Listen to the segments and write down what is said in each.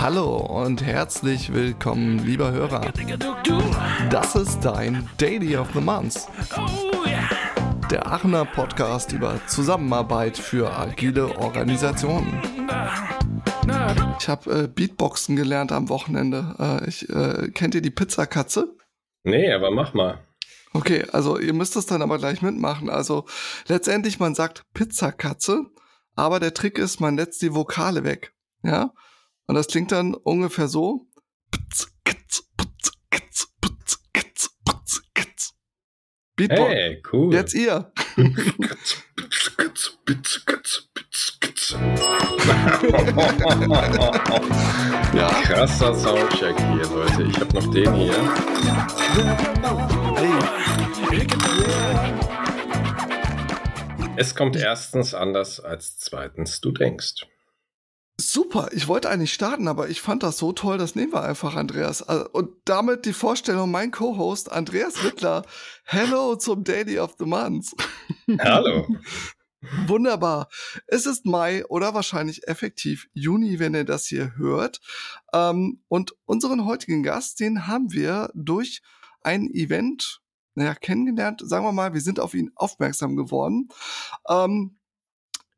Hallo und herzlich willkommen, lieber Hörer. Das ist dein Daily of the Month. Der Aachener Podcast über Zusammenarbeit für agile Organisationen. Ich habe äh, Beatboxen gelernt am Wochenende. Äh, ich, äh, kennt ihr die Pizzakatze? Nee, aber mach mal. Okay, also ihr müsst es dann aber gleich mitmachen. Also letztendlich, man sagt Pizzakatze, aber der Trick ist, man lässt die Vokale weg. Ja? Und das klingt dann ungefähr so. Beatbox. Hey, cool. Jetzt ihr. ja. Krasser Soundcheck hier, Leute. Ich habe noch den hier. Hey. Es kommt erstens anders als zweitens du denkst. Super, ich wollte eigentlich starten, aber ich fand das so toll, das nehmen wir einfach, Andreas. Äh, und damit die Vorstellung, mein Co-Host Andreas Wittler. Hello zum Daily of the Month. Hallo. Wunderbar. Es ist Mai oder wahrscheinlich effektiv Juni, wenn ihr das hier hört. Ähm, und unseren heutigen Gast, den haben wir durch ein Event, naja, kennengelernt. Sagen wir mal, wir sind auf ihn aufmerksam geworden. Ähm,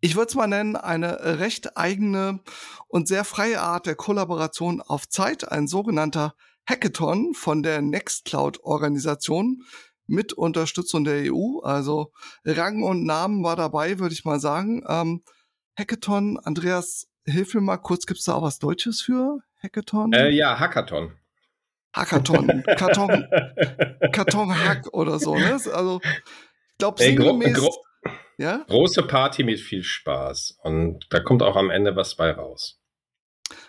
ich würde es mal nennen, eine recht eigene und sehr freie Art der Kollaboration auf Zeit, ein sogenannter Hackathon von der Nextcloud-Organisation mit Unterstützung der EU. Also Rang und Namen war dabei, würde ich mal sagen. Ähm, Hackathon, Andreas, hilf mir mal kurz, gibt es da auch was Deutsches für Hackathon? Äh, ja, Hackathon. Hackathon, Karton, Karton-Hack oder so. Ne? Also, ich glaube, sinngemäß... Gro ja? Große Party mit viel Spaß. Und da kommt auch am Ende was bei raus.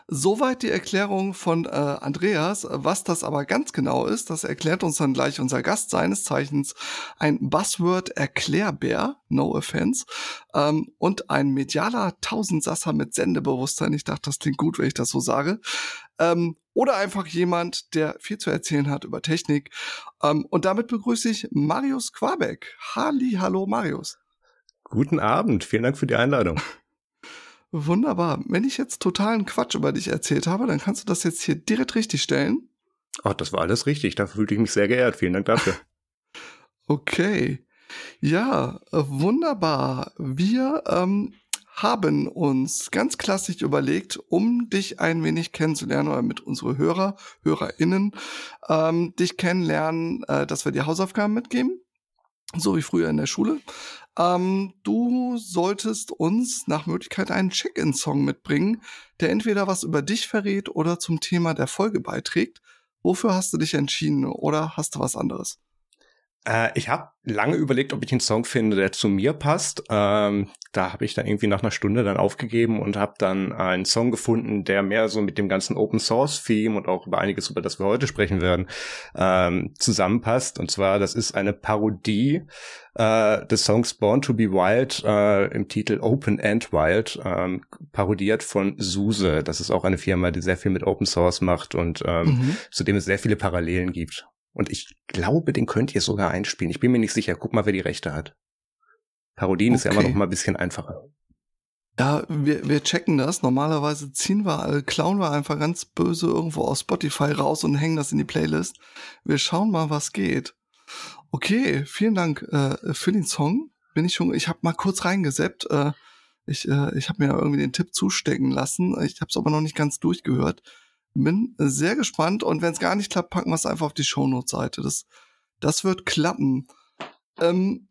Soweit die Erklärung von äh, Andreas. Was das aber ganz genau ist, das erklärt uns dann gleich unser Gast seines Zeichens, ein Buzzword-Erklärbär, no offense, ähm, und ein medialer Tausendsasser mit Sendebewusstsein. Ich dachte, das klingt gut, wenn ich das so sage. Ähm, oder einfach jemand, der viel zu erzählen hat über Technik. Ähm, und damit begrüße ich Marius Quabeck. Halli, hallo Marius. Guten Abend, vielen Dank für die Einladung. Wunderbar. Wenn ich jetzt totalen Quatsch über dich erzählt habe, dann kannst du das jetzt hier direkt richtig stellen. Ach, das war alles richtig. Da fühlte ich mich sehr geehrt. Vielen Dank dafür. okay. Ja, wunderbar. Wir ähm, haben uns ganz klassisch überlegt, um dich ein wenig kennenzulernen oder mit unsere Hörer, HörerInnen, ähm, dich kennenlernen, äh, dass wir dir Hausaufgaben mitgeben so wie früher in der Schule. Ähm, du solltest uns nach Möglichkeit einen Check-in-Song mitbringen, der entweder was über dich verrät oder zum Thema der Folge beiträgt. Wofür hast du dich entschieden oder hast du was anderes? Äh, ich habe lange überlegt, ob ich einen Song finde, der zu mir passt. Ähm, da habe ich dann irgendwie nach einer Stunde dann aufgegeben und habe dann einen Song gefunden, der mehr so mit dem ganzen Open Source Theme und auch über einiges, über das wir heute sprechen werden, ähm, zusammenpasst. Und zwar, das ist eine Parodie äh, des Songs Born to be Wild äh, im Titel Open and Wild, ähm, parodiert von SUSE. Das ist auch eine Firma, die sehr viel mit Open Source macht und ähm, mhm. zu dem es sehr viele Parallelen gibt. Und ich glaube, den könnt ihr sogar einspielen. Ich bin mir nicht sicher. Guck mal, wer die Rechte hat. Parodien okay. ist ja immer noch mal ein bisschen einfacher. Ja, wir, wir checken das. Normalerweise ziehen wir, äh, klauen wir einfach ganz böse irgendwo aus Spotify raus und hängen das in die Playlist. Wir schauen mal, was geht. Okay, vielen Dank äh, für den Song. Bin ich schon, ich habe mal kurz reingeseppt. Äh, ich äh, ich habe mir irgendwie den Tipp zustecken lassen. Ich habe es aber noch nicht ganz durchgehört. Bin sehr gespannt und wenn es gar nicht klappt, packen wir es einfach auf die Shownote-Seite. Das, das wird klappen. Ähm,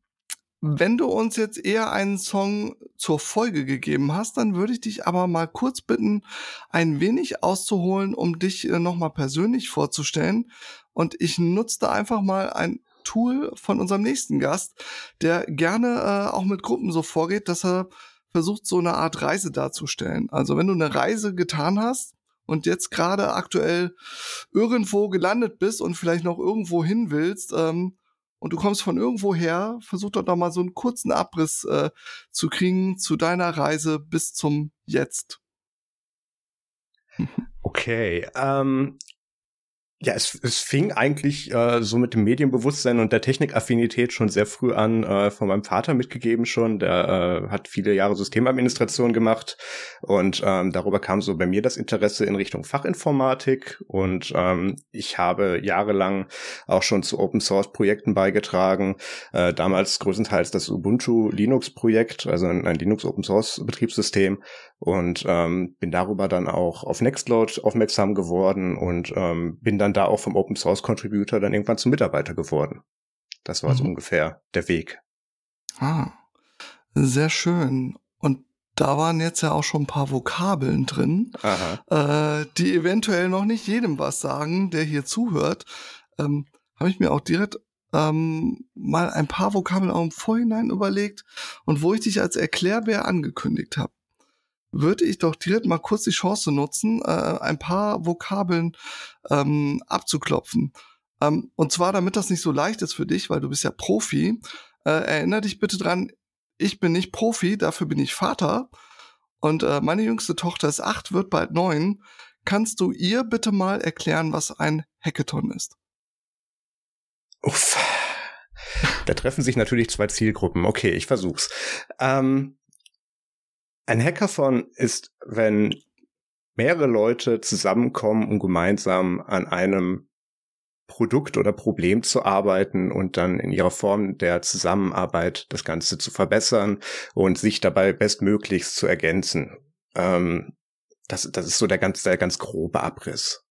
wenn du uns jetzt eher einen Song zur Folge gegeben hast, dann würde ich dich aber mal kurz bitten, ein wenig auszuholen, um dich äh, nochmal persönlich vorzustellen. Und ich nutze da einfach mal ein Tool von unserem nächsten Gast, der gerne äh, auch mit Gruppen so vorgeht, dass er versucht, so eine Art Reise darzustellen. Also wenn du eine Reise getan hast, und jetzt gerade aktuell irgendwo gelandet bist und vielleicht noch irgendwo hin willst ähm, und du kommst von irgendwo her, versuch doch noch mal so einen kurzen Abriss äh, zu kriegen zu deiner Reise bis zum Jetzt. Okay, ähm, Ja, es, es fing eigentlich äh, so mit dem Medienbewusstsein und der Technikaffinität schon sehr früh an, äh, von meinem Vater mitgegeben schon. Der äh, hat viele Jahre Systemadministration gemacht und ähm, darüber kam so bei mir das Interesse in Richtung Fachinformatik und ähm, ich habe jahrelang auch schon zu Open Source Projekten beigetragen. Äh, damals größtenteils das Ubuntu Linux Projekt, also ein, ein Linux Open Source Betriebssystem und ähm, bin darüber dann auch auf Nextcloud aufmerksam geworden und ähm, bin dann da auch vom Open Source Contributor dann irgendwann zum Mitarbeiter geworden. Das war mhm. so ungefähr der Weg. Ah, sehr schön. Und da waren jetzt ja auch schon ein paar Vokabeln drin, äh, die eventuell noch nicht jedem was sagen, der hier zuhört. Ähm, Habe ich mir auch direkt ähm, mal ein paar Vokabeln auch im Vorhinein überlegt und wo ich dich als Erklärbär angekündigt habe würde ich doch direkt mal kurz die Chance nutzen, äh, ein paar Vokabeln ähm, abzuklopfen. Ähm, und zwar, damit das nicht so leicht ist für dich, weil du bist ja Profi. Äh, erinnere dich bitte dran, ich bin nicht Profi, dafür bin ich Vater. Und äh, meine jüngste Tochter ist acht, wird bald neun. Kannst du ihr bitte mal erklären, was ein Hackathon ist? Uff. Da treffen sich natürlich zwei Zielgruppen. Okay, ich versuch's. Ähm, ein Hackathon ist, wenn mehrere Leute zusammenkommen, um gemeinsam an einem Produkt oder Problem zu arbeiten und dann in ihrer Form der Zusammenarbeit das Ganze zu verbessern und sich dabei bestmöglichst zu ergänzen. Ähm, das, das ist so der ganz, der ganz grobe Abriss.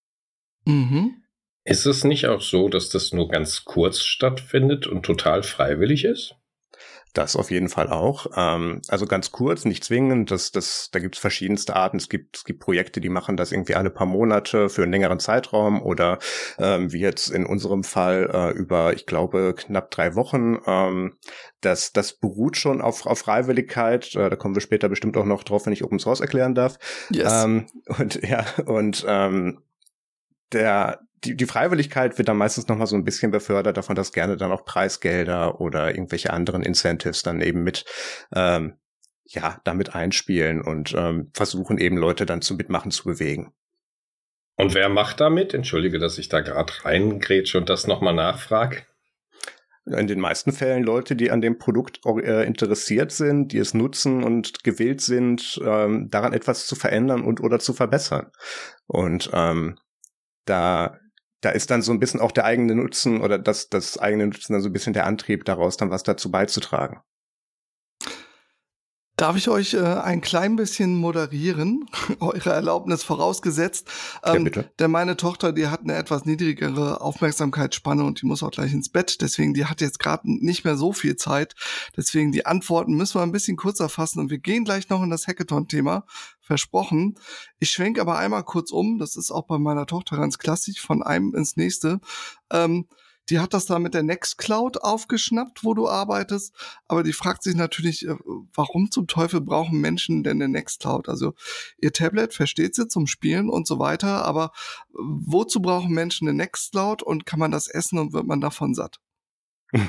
Mhm. Ist es nicht auch so, dass das nur ganz kurz stattfindet und total freiwillig ist? Das auf jeden Fall auch. Ähm, also ganz kurz, nicht zwingend. Das, das, da gibt es verschiedenste Arten. Es gibt, es gibt Projekte, die machen das irgendwie alle paar Monate für einen längeren Zeitraum oder ähm, wie jetzt in unserem Fall äh, über, ich glaube, knapp drei Wochen. Ähm, das, das beruht schon auf, auf Freiwilligkeit. Äh, da kommen wir später bestimmt auch noch drauf, wenn ich Open Source erklären darf. Yes. Ähm, und ja, und ähm, der, die, die Freiwilligkeit wird dann meistens noch mal so ein bisschen befördert davon, dass gerne dann auch Preisgelder oder irgendwelche anderen Incentives dann eben mit ähm, ja damit einspielen und ähm, versuchen eben Leute dann zum Mitmachen zu bewegen. Und wer macht damit? Entschuldige, dass ich da gerade reingrätsche und das nochmal nachfrage. In den meisten Fällen Leute, die an dem Produkt äh, interessiert sind, die es nutzen und gewillt sind, ähm, daran etwas zu verändern und oder zu verbessern. Und ähm, da da ist dann so ein bisschen auch der eigene Nutzen oder das, das eigene Nutzen dann so ein bisschen der Antrieb daraus, dann was dazu beizutragen. Darf ich euch äh, ein klein bisschen moderieren? Eure Erlaubnis vorausgesetzt. Ähm, ja, bitte. Denn meine Tochter, die hat eine etwas niedrigere Aufmerksamkeitsspanne und die muss auch gleich ins Bett. Deswegen, die hat jetzt gerade nicht mehr so viel Zeit. Deswegen, die Antworten müssen wir ein bisschen kurzer fassen und wir gehen gleich noch in das Hackathon-Thema. Versprochen. Ich schwenke aber einmal kurz um. Das ist auch bei meiner Tochter ganz klassisch, von einem ins nächste. Ähm, die hat das da mit der Nextcloud aufgeschnappt, wo du arbeitest. Aber die fragt sich natürlich, äh, warum zum Teufel brauchen Menschen denn eine Nextcloud? Also ihr Tablet versteht sie zum Spielen und so weiter. Aber äh, wozu brauchen Menschen eine Nextcloud und kann man das essen und wird man davon satt?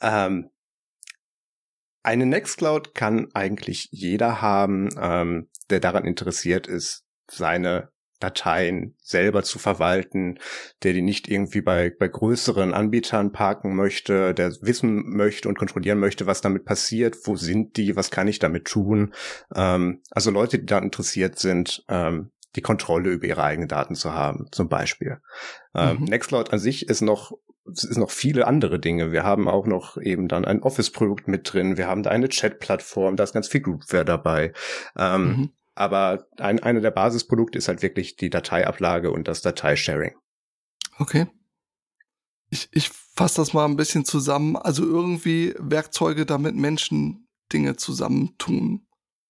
ähm, eine Nextcloud kann eigentlich jeder haben, ähm, der daran interessiert ist, seine Dateien selber zu verwalten, der die nicht irgendwie bei, bei größeren Anbietern parken möchte, der wissen möchte und kontrollieren möchte, was damit passiert, wo sind die, was kann ich damit tun. Ähm, also Leute, die da interessiert sind, ähm, die Kontrolle über ihre eigenen Daten zu haben, zum Beispiel. Ähm, mhm. Nextcloud an sich ist noch es ist noch viele andere Dinge. Wir haben auch noch eben dann ein Office-Produkt mit drin. Wir haben da eine Chat-Plattform, da ist ganz viel Groupware dabei. Ähm, mhm. Aber ein, eine der Basisprodukte ist halt wirklich die Dateiablage und das Dateisharing. Okay. Ich, ich fasse das mal ein bisschen zusammen. Also irgendwie Werkzeuge, damit Menschen Dinge zusammentun.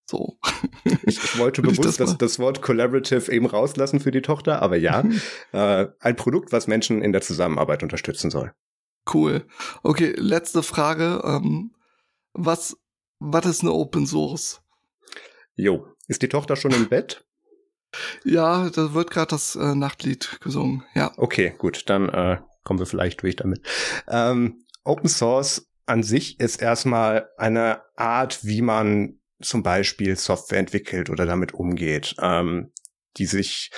So. Ich, ich wollte bewusst ich das, das, das, Wort Collaborative eben rauslassen für die Tochter, aber ja, äh, ein Produkt, was Menschen in der Zusammenarbeit unterstützen soll. Cool. Okay, letzte Frage. Ähm, was, was ist eine Open Source? Jo, ist die Tochter schon im Bett? Ja, da wird gerade das äh, Nachtlied gesungen, ja. Okay, gut, dann äh, kommen wir vielleicht durch damit. Ähm, Open Source an sich ist erstmal eine Art, wie man zum Beispiel Software entwickelt oder damit umgeht, ähm, die sich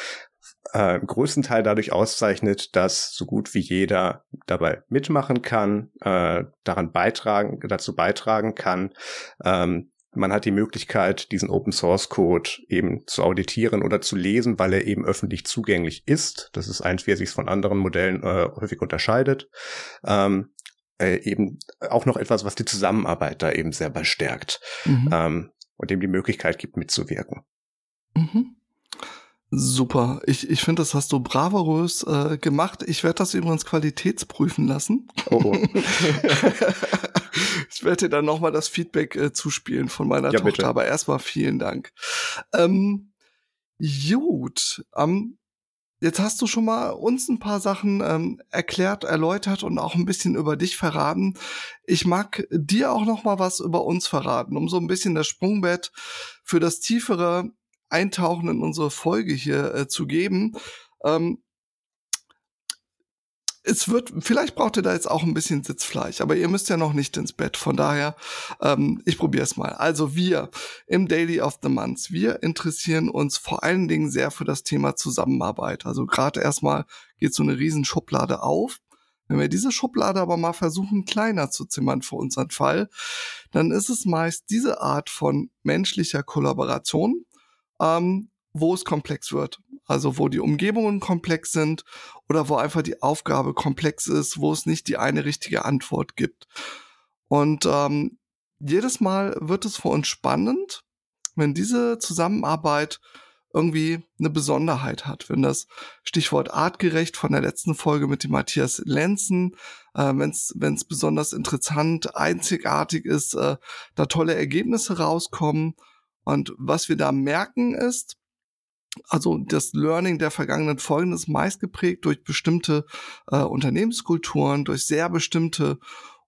äh, im größten Teil dadurch auszeichnet, dass so gut wie jeder dabei mitmachen kann, äh, daran beitragen, dazu beitragen kann. Ähm, man hat die Möglichkeit, diesen Open Source Code eben zu auditieren oder zu lesen, weil er eben öffentlich zugänglich ist. Das ist eins, wie er sich von anderen Modellen äh, häufig unterscheidet. Ähm, äh, eben auch noch etwas, was die Zusammenarbeit da eben sehr bestärkt mhm. ähm, und dem die Möglichkeit gibt, mitzuwirken. Mhm. Super. Ich, ich finde, das hast du bravourös äh, gemacht. Ich werde das übrigens qualitätsprüfen lassen. Oh. ich werde dir dann nochmal das Feedback äh, zuspielen von meiner ja, Tochter. Bitte. Aber erstmal vielen Dank. Ähm, gut. Ähm, jetzt hast du schon mal uns ein paar Sachen ähm, erklärt, erläutert und auch ein bisschen über dich verraten. Ich mag dir auch noch mal was über uns verraten, um so ein bisschen das Sprungbett für das tiefere Eintauchen in unsere Folge hier äh, zu geben. Ähm, es wird, vielleicht braucht ihr da jetzt auch ein bisschen Sitzfleisch, aber ihr müsst ja noch nicht ins Bett. Von daher, ähm, ich probiere es mal. Also wir im Daily of the Month, wir interessieren uns vor allen Dingen sehr für das Thema Zusammenarbeit. Also gerade erstmal geht so eine riesen Schublade auf. Wenn wir diese Schublade aber mal versuchen, kleiner zu zimmern für unseren Fall, dann ist es meist diese Art von menschlicher Kollaboration, ähm, wo es komplex wird. Also wo die Umgebungen komplex sind oder wo einfach die Aufgabe komplex ist, wo es nicht die eine richtige Antwort gibt. Und ähm, jedes Mal wird es für uns spannend, wenn diese Zusammenarbeit irgendwie eine Besonderheit hat. Wenn das Stichwort artgerecht von der letzten Folge mit dem Matthias Lenzen, äh, wenn es besonders interessant, einzigartig ist, äh, da tolle Ergebnisse rauskommen und was wir da merken ist, also das Learning der vergangenen Folgen ist meist geprägt durch bestimmte äh, Unternehmenskulturen, durch sehr bestimmte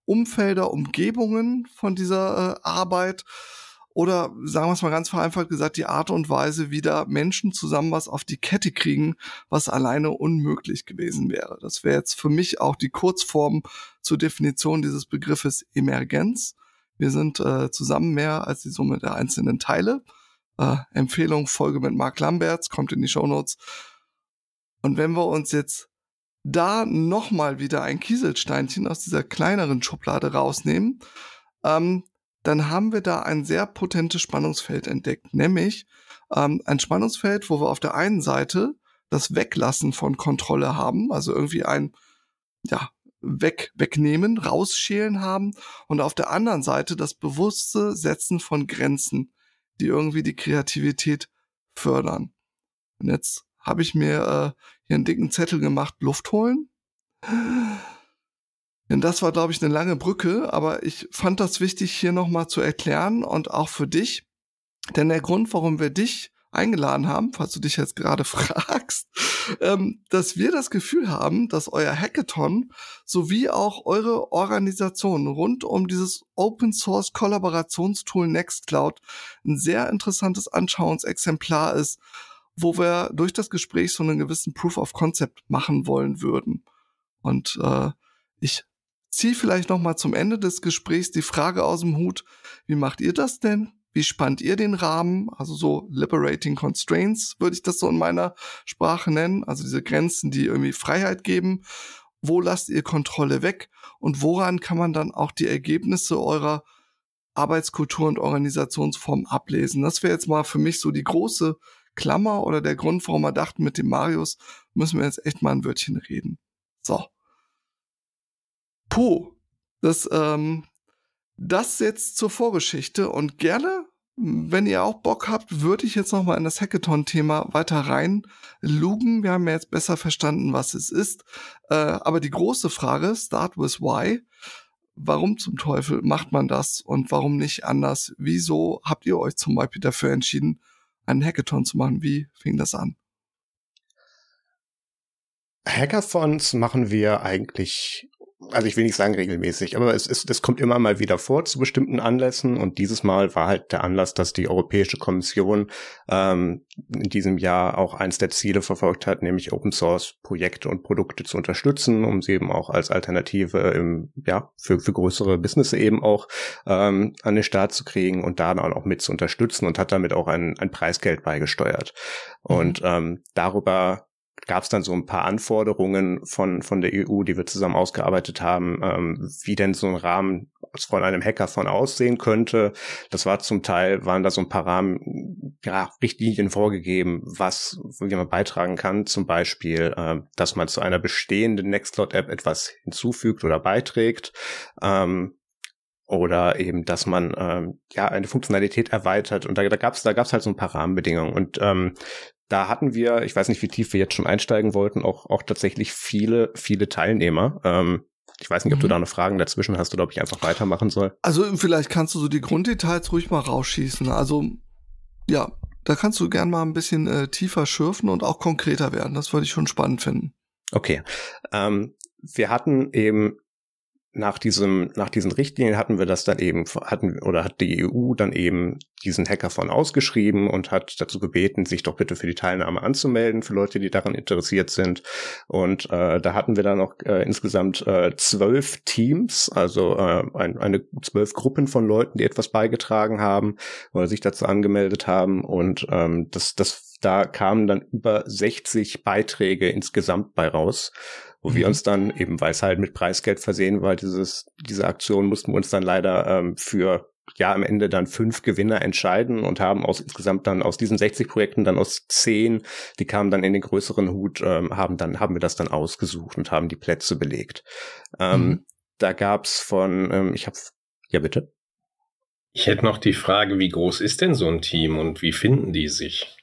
Umfelder, Umgebungen von dieser äh, Arbeit oder sagen wir es mal ganz vereinfacht gesagt, die Art und Weise, wie da Menschen zusammen was auf die Kette kriegen, was alleine unmöglich gewesen wäre. Das wäre jetzt für mich auch die Kurzform zur Definition dieses Begriffes Emergenz. Wir sind äh, zusammen mehr als die Summe der einzelnen Teile. Äh, Empfehlung, Folge mit Mark Lamberts, kommt in die Show Notes. Und wenn wir uns jetzt da nochmal wieder ein Kieselsteinchen aus dieser kleineren Schublade rausnehmen, ähm, dann haben wir da ein sehr potentes Spannungsfeld entdeckt, nämlich ähm, ein Spannungsfeld, wo wir auf der einen Seite das Weglassen von Kontrolle haben, also irgendwie ein ja, weg, wegnehmen, rausschälen haben und auf der anderen Seite das bewusste Setzen von Grenzen, die irgendwie die Kreativität fördern. Und jetzt habe ich mir äh, hier einen dicken Zettel gemacht, Luft holen. Denn das war, glaube ich, eine lange Brücke, aber ich fand das wichtig, hier nochmal zu erklären und auch für dich. Denn der Grund, warum wir dich eingeladen haben, falls du dich jetzt gerade fragst, ähm, dass wir das Gefühl haben, dass euer Hackathon sowie auch eure Organisation rund um dieses Open Source Kollaborationstool Nextcloud ein sehr interessantes Anschauungsexemplar ist, wo wir durch das Gespräch so einen gewissen Proof of Concept machen wollen würden. Und äh, ich ziehe vielleicht noch mal zum Ende des Gesprächs die Frage aus dem Hut: Wie macht ihr das denn? Wie spannt ihr den Rahmen? Also so Liberating Constraints würde ich das so in meiner Sprache nennen. Also diese Grenzen, die irgendwie Freiheit geben. Wo lasst ihr Kontrolle weg? Und woran kann man dann auch die Ergebnisse eurer Arbeitskultur und Organisationsform ablesen? Das wäre jetzt mal für mich so die große Klammer oder der Grund, warum wir dachten, mit dem Marius müssen wir jetzt echt mal ein Wörtchen reden. So. Puh. Das ähm, das jetzt zur Vorgeschichte und gerne, wenn ihr auch Bock habt, würde ich jetzt nochmal in das Hackathon-Thema weiter rein lugen. Wir haben ja jetzt besser verstanden, was es ist. Äh, aber die große Frage, start with why. Warum zum Teufel macht man das und warum nicht anders? Wieso habt ihr euch zum Beispiel dafür entschieden, einen Hackathon zu machen? Wie fing das an? Hackathons machen wir eigentlich also ich will nicht sagen regelmäßig, aber es, ist, es kommt immer mal wieder vor zu bestimmten Anlässen und dieses Mal war halt der Anlass, dass die Europäische Kommission ähm, in diesem Jahr auch eins der Ziele verfolgt hat, nämlich Open Source Projekte und Produkte zu unterstützen, um sie eben auch als Alternative im, ja, für, für größere Business eben auch ähm, an den Start zu kriegen und da dann auch mit zu unterstützen und hat damit auch ein, ein Preisgeld beigesteuert. Mhm. Und ähm, darüber gab es dann so ein paar Anforderungen von, von der EU, die wir zusammen ausgearbeitet haben, ähm, wie denn so ein Rahmen von einem Hacker von aussehen könnte. Das war zum Teil, waren da so ein paar Rahmen, ja, Richtlinien vorgegeben, was, wie man beitragen kann. Zum Beispiel, äh, dass man zu einer bestehenden Nextcloud-App etwas hinzufügt oder beiträgt. Ähm, oder eben, dass man ähm, ja eine Funktionalität erweitert und da, da gab es da gab's halt so ein paar Rahmenbedingungen und ähm, da hatten wir, ich weiß nicht, wie tief wir jetzt schon einsteigen wollten, auch auch tatsächlich viele viele Teilnehmer. Ähm, ich weiß nicht, ob mhm. du da noch Fragen dazwischen hast oder ob ich einfach weitermachen soll. Also vielleicht kannst du so die Grunddetails ruhig mal rausschießen. Also ja, da kannst du gern mal ein bisschen äh, tiefer schürfen und auch konkreter werden. Das würde ich schon spannend finden. Okay. Ähm, wir hatten eben nach diesem, nach diesen Richtlinien hatten wir das dann eben, hatten, oder hat die EU dann eben diesen Hackathon ausgeschrieben und hat dazu gebeten, sich doch bitte für die Teilnahme anzumelden, für Leute, die daran interessiert sind. Und äh, da hatten wir dann noch äh, insgesamt äh, zwölf Teams, also äh, ein, eine zwölf Gruppen von Leuten, die etwas beigetragen haben oder sich dazu angemeldet haben. Und ähm, das, das, da kamen dann über 60 Beiträge insgesamt bei raus wo mhm. wir uns dann eben, weil es halt mit Preisgeld versehen war, dieses, diese Aktion mussten wir uns dann leider ähm, für ja am Ende dann fünf Gewinner entscheiden und haben aus insgesamt dann aus diesen 60 Projekten dann aus zehn, die kamen dann in den größeren Hut, ähm, haben dann haben wir das dann ausgesucht und haben die Plätze belegt. Ähm, mhm. Da gab's von, ähm, ich habe, ja bitte. Ich hätte noch die Frage, wie groß ist denn so ein Team und wie finden die sich?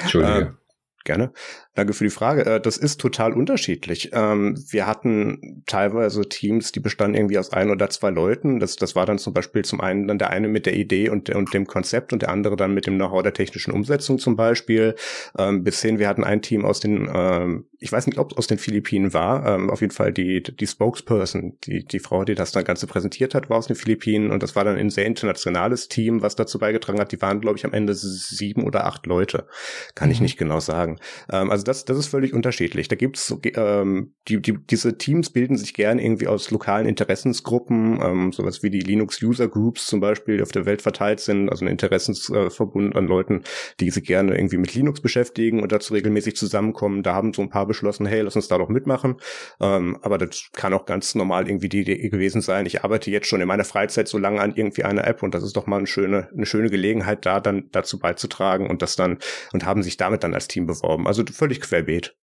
Entschuldige. Äh, Gerne. Danke für die Frage. Äh, das ist total unterschiedlich. Ähm, wir hatten teilweise Teams, die bestanden irgendwie aus ein oder zwei Leuten. Das, das war dann zum Beispiel zum einen dann der eine mit der Idee und, und dem Konzept und der andere dann mit dem Know-how der technischen Umsetzung zum Beispiel. Ähm, bis hin, wir hatten ein Team aus den, ähm, ich weiß nicht, ob es aus den Philippinen war, auf jeden Fall die, die Spokesperson, die, die Frau, die das dann Ganze präsentiert hat, war aus den Philippinen und das war dann ein sehr internationales Team, was dazu beigetragen hat. Die waren, glaube ich, am Ende sieben oder acht Leute. Kann mhm. ich nicht genau sagen. also das, das ist völlig unterschiedlich. Da gibt's ähm, die, die, diese Teams bilden sich gern irgendwie aus lokalen Interessensgruppen, ähm, sowas wie die Linux User Groups zum Beispiel, die auf der Welt verteilt sind, also ein Interessensverbund an Leuten, die sich gerne irgendwie mit Linux beschäftigen und dazu regelmäßig zusammenkommen. Da haben so ein paar beschlossen, hey, lass uns da doch mitmachen. Ähm, aber das kann auch ganz normal irgendwie die Idee gewesen sein. Ich arbeite jetzt schon in meiner Freizeit so lange an irgendwie einer App und das ist doch mal eine schöne, eine schöne Gelegenheit, da dann dazu beizutragen und das dann und haben sich damit dann als Team beworben. Also völlig querbeet.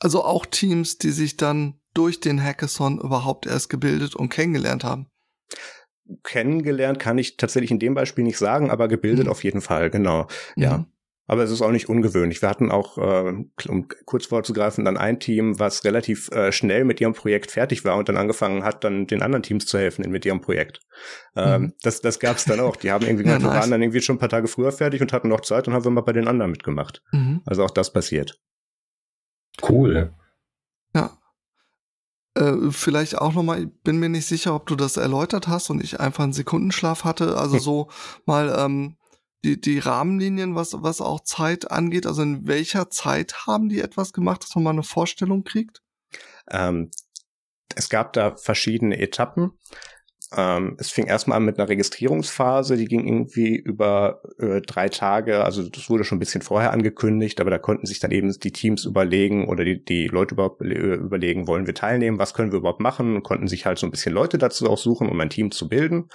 Also auch Teams, die sich dann durch den Hackathon überhaupt erst gebildet und kennengelernt haben. Kennengelernt kann ich tatsächlich in dem Beispiel nicht sagen, aber gebildet mhm. auf jeden Fall, genau. Ja. Aber es ist auch nicht ungewöhnlich. Wir hatten auch, äh, um kurz vorzugreifen, dann ein Team, was relativ äh, schnell mit ihrem Projekt fertig war und dann angefangen hat, dann den anderen Teams zu helfen mit ihrem Projekt. Ähm, mhm. Das, das gab es dann auch. Die haben irgendwie, ja, nice. waren dann irgendwie schon ein paar Tage früher fertig und hatten noch Zeit und haben wir mal bei den anderen mitgemacht. Mhm. Also auch das passiert. Cool. Ja. Äh, vielleicht auch nochmal, ich bin mir nicht sicher, ob du das erläutert hast und ich einfach einen Sekundenschlaf hatte. Also so mal ähm, die, die Rahmenlinien, was, was auch Zeit angeht. Also in welcher Zeit haben die etwas gemacht, dass man mal eine Vorstellung kriegt? Ähm, es gab da verschiedene Etappen. Ähm, es fing erstmal an mit einer Registrierungsphase, die ging irgendwie über äh, drei Tage, also das wurde schon ein bisschen vorher angekündigt, aber da konnten sich dann eben die Teams überlegen oder die, die Leute überhaupt überlegen, wollen wir teilnehmen, was können wir überhaupt machen und konnten sich halt so ein bisschen Leute dazu auch suchen, um ein Team zu bilden.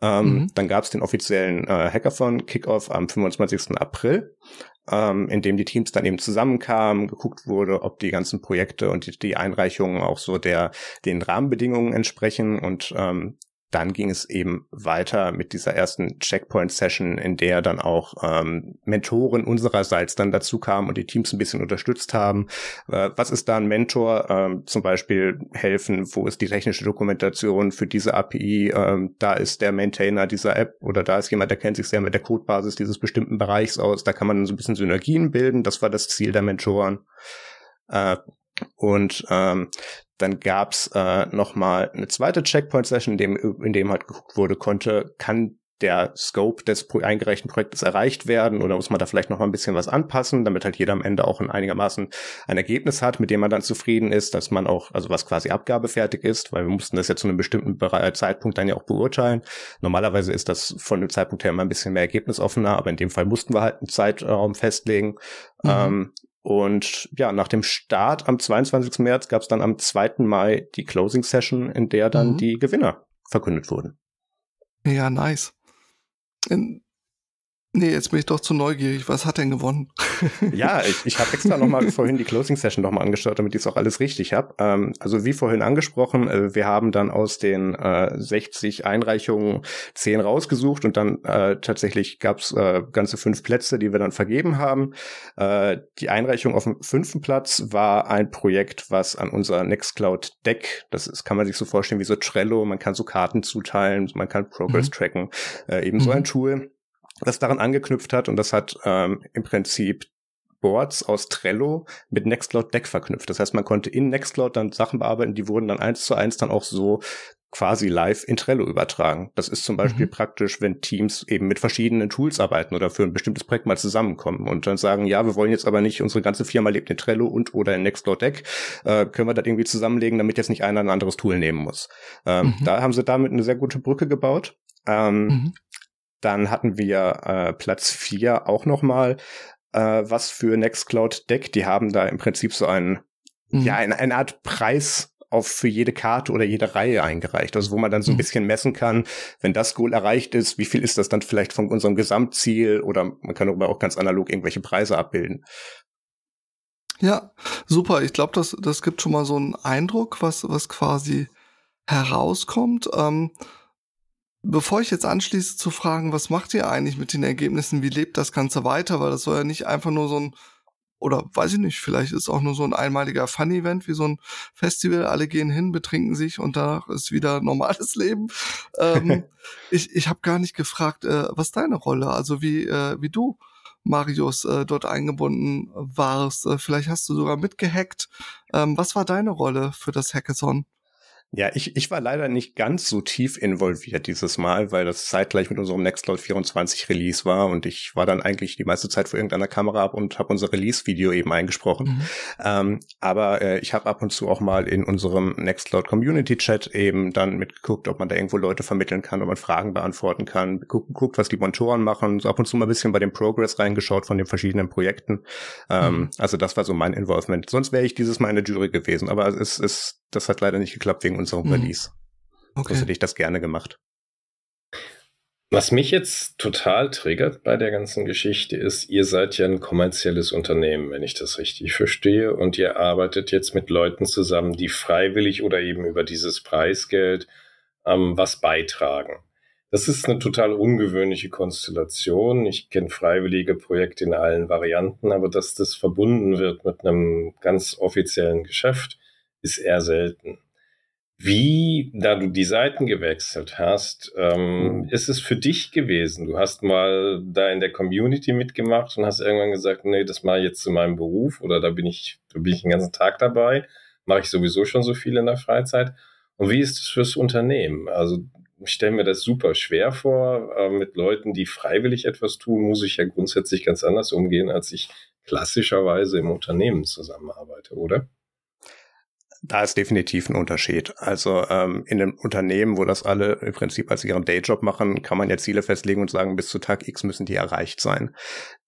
Ähm, mhm. Dann gab es den offiziellen äh, Hackathon Kickoff am 25. April ähm, in dem die Teams dann eben zusammenkamen, geguckt wurde, ob die ganzen Projekte und die, die Einreichungen auch so der den Rahmenbedingungen entsprechen und ähm, dann ging es eben weiter mit dieser ersten Checkpoint-Session, in der dann auch ähm, Mentoren unsererseits dann dazu kamen und die Teams ein bisschen unterstützt haben. Äh, was ist da ein Mentor? Ähm, zum Beispiel helfen, wo ist die technische Dokumentation für diese API? Ähm, da ist der Maintainer dieser App oder da ist jemand, der kennt sich sehr mit der Codebasis dieses bestimmten Bereichs aus. Da kann man so ein bisschen Synergien bilden. Das war das Ziel der Mentoren. Äh, und ähm, dann gab's äh, noch mal eine zweite Checkpoint-Session, in dem, in dem halt geguckt wurde, konnte, kann der Scope des eingereichten Projektes erreicht werden oder muss man da vielleicht noch mal ein bisschen was anpassen, damit halt jeder am Ende auch ein einigermaßen ein Ergebnis hat, mit dem man dann zufrieden ist, dass man auch, also was quasi abgabefertig ist, weil wir mussten das ja zu einem bestimmten Zeitpunkt dann ja auch beurteilen. Normalerweise ist das von dem Zeitpunkt her immer ein bisschen mehr ergebnisoffener, aber in dem Fall mussten wir halt einen Zeitraum festlegen. Mhm. Ähm, Und ja, nach dem Start am 22. März gab es dann am 2. Mai die Closing Session, in der dann mhm. die Gewinner verkündet wurden. Ja, nice. Nee, jetzt bin ich doch zu neugierig. Was hat denn gewonnen? ja, ich, ich habe extra nochmal vorhin die Closing Session nochmal angeschaut, damit ich es auch alles richtig habe. Ähm, also wie vorhin angesprochen, äh, wir haben dann aus den äh, 60 Einreichungen 10 rausgesucht und dann äh, tatsächlich gab es äh, ganze fünf Plätze, die wir dann vergeben haben. Äh, die Einreichung auf dem fünften Platz war ein Projekt, was an unser Nextcloud Deck, das ist, kann man sich so vorstellen wie so Trello, man kann so Karten zuteilen, man kann Progress mhm. tracken, äh, eben mhm. so ein Tool das daran angeknüpft hat und das hat ähm, im Prinzip Boards aus Trello mit Nextcloud Deck verknüpft. Das heißt, man konnte in Nextcloud dann Sachen bearbeiten, die wurden dann eins zu eins dann auch so quasi live in Trello übertragen. Das ist zum Beispiel mhm. praktisch, wenn Teams eben mit verschiedenen Tools arbeiten oder für ein bestimmtes Projekt mal zusammenkommen und dann sagen, ja, wir wollen jetzt aber nicht, unsere ganze Firma lebt in Trello und oder in Nextcloud Deck, äh, können wir das irgendwie zusammenlegen, damit jetzt nicht einer ein anderes Tool nehmen muss. Ähm, mhm. Da haben sie damit eine sehr gute Brücke gebaut. Ähm, mhm. Dann hatten wir äh, Platz vier auch nochmal äh, was für Nextcloud Deck. Die haben da im Prinzip so einen, mhm. ja, eine, eine Art Preis auf für jede Karte oder jede Reihe eingereicht. Also wo man dann so ein mhm. bisschen messen kann, wenn das Goal erreicht ist, wie viel ist das dann vielleicht von unserem Gesamtziel oder man kann aber auch ganz analog irgendwelche Preise abbilden. Ja, super. Ich glaube, das, das gibt schon mal so einen Eindruck, was, was quasi herauskommt. Ähm, Bevor ich jetzt anschließe zu fragen, was macht ihr eigentlich mit den Ergebnissen, wie lebt das Ganze weiter, weil das soll ja nicht einfach nur so ein, oder weiß ich nicht, vielleicht ist auch nur so ein einmaliger Fun-Event wie so ein Festival, alle gehen hin, betrinken sich und danach ist wieder normales Leben. Ähm, ich ich habe gar nicht gefragt, äh, was deine Rolle, also wie, äh, wie du, Marius, äh, dort eingebunden warst. Äh, vielleicht hast du sogar mitgehackt. Ähm, was war deine Rolle für das Hackathon? Ja, ich, ich war leider nicht ganz so tief involviert dieses Mal, weil das zeitgleich mit unserem Nextcloud 24 Release war und ich war dann eigentlich die meiste Zeit vor irgendeiner Kamera ab und habe unser Release-Video eben eingesprochen. Mhm. Ähm, aber äh, ich habe ab und zu auch mal in unserem Nextcloud Community Chat eben dann mitgeguckt, ob man da irgendwo Leute vermitteln kann, ob man Fragen beantworten kann, geguckt, was die Montoren machen, so ab und zu mal ein bisschen bei dem Progress reingeschaut von den verschiedenen Projekten. Ähm, mhm. Also das war so mein Involvement. Sonst wäre ich dieses Mal in der Jury gewesen, aber es ist, das hat leider nicht geklappt wegen unserem mhm. Release. Okay. Sonst hätte ich das gerne gemacht. Was mich jetzt total triggert bei der ganzen Geschichte ist, ihr seid ja ein kommerzielles Unternehmen, wenn ich das richtig verstehe, und ihr arbeitet jetzt mit Leuten zusammen, die freiwillig oder eben über dieses Preisgeld ähm, was beitragen. Das ist eine total ungewöhnliche Konstellation. Ich kenne freiwillige Projekte in allen Varianten, aber dass das verbunden wird mit einem ganz offiziellen Geschäft, ist eher selten. Wie, da du die Seiten gewechselt hast, ähm, mhm. ist es für dich gewesen? Du hast mal da in der Community mitgemacht und hast irgendwann gesagt, nee, das mache ich jetzt zu meinem Beruf oder da bin ich, da bin ich den ganzen Tag dabei, mache ich sowieso schon so viel in der Freizeit. Und wie ist es fürs Unternehmen? Also ich stelle mir das super schwer vor. Äh, mit Leuten, die freiwillig etwas tun, muss ich ja grundsätzlich ganz anders umgehen, als ich klassischerweise im Unternehmen zusammenarbeite, oder? Da ist definitiv ein Unterschied. Also ähm, in einem Unternehmen, wo das alle im Prinzip als ihren Dayjob machen, kann man ja Ziele festlegen und sagen, bis zu Tag X müssen die erreicht sein.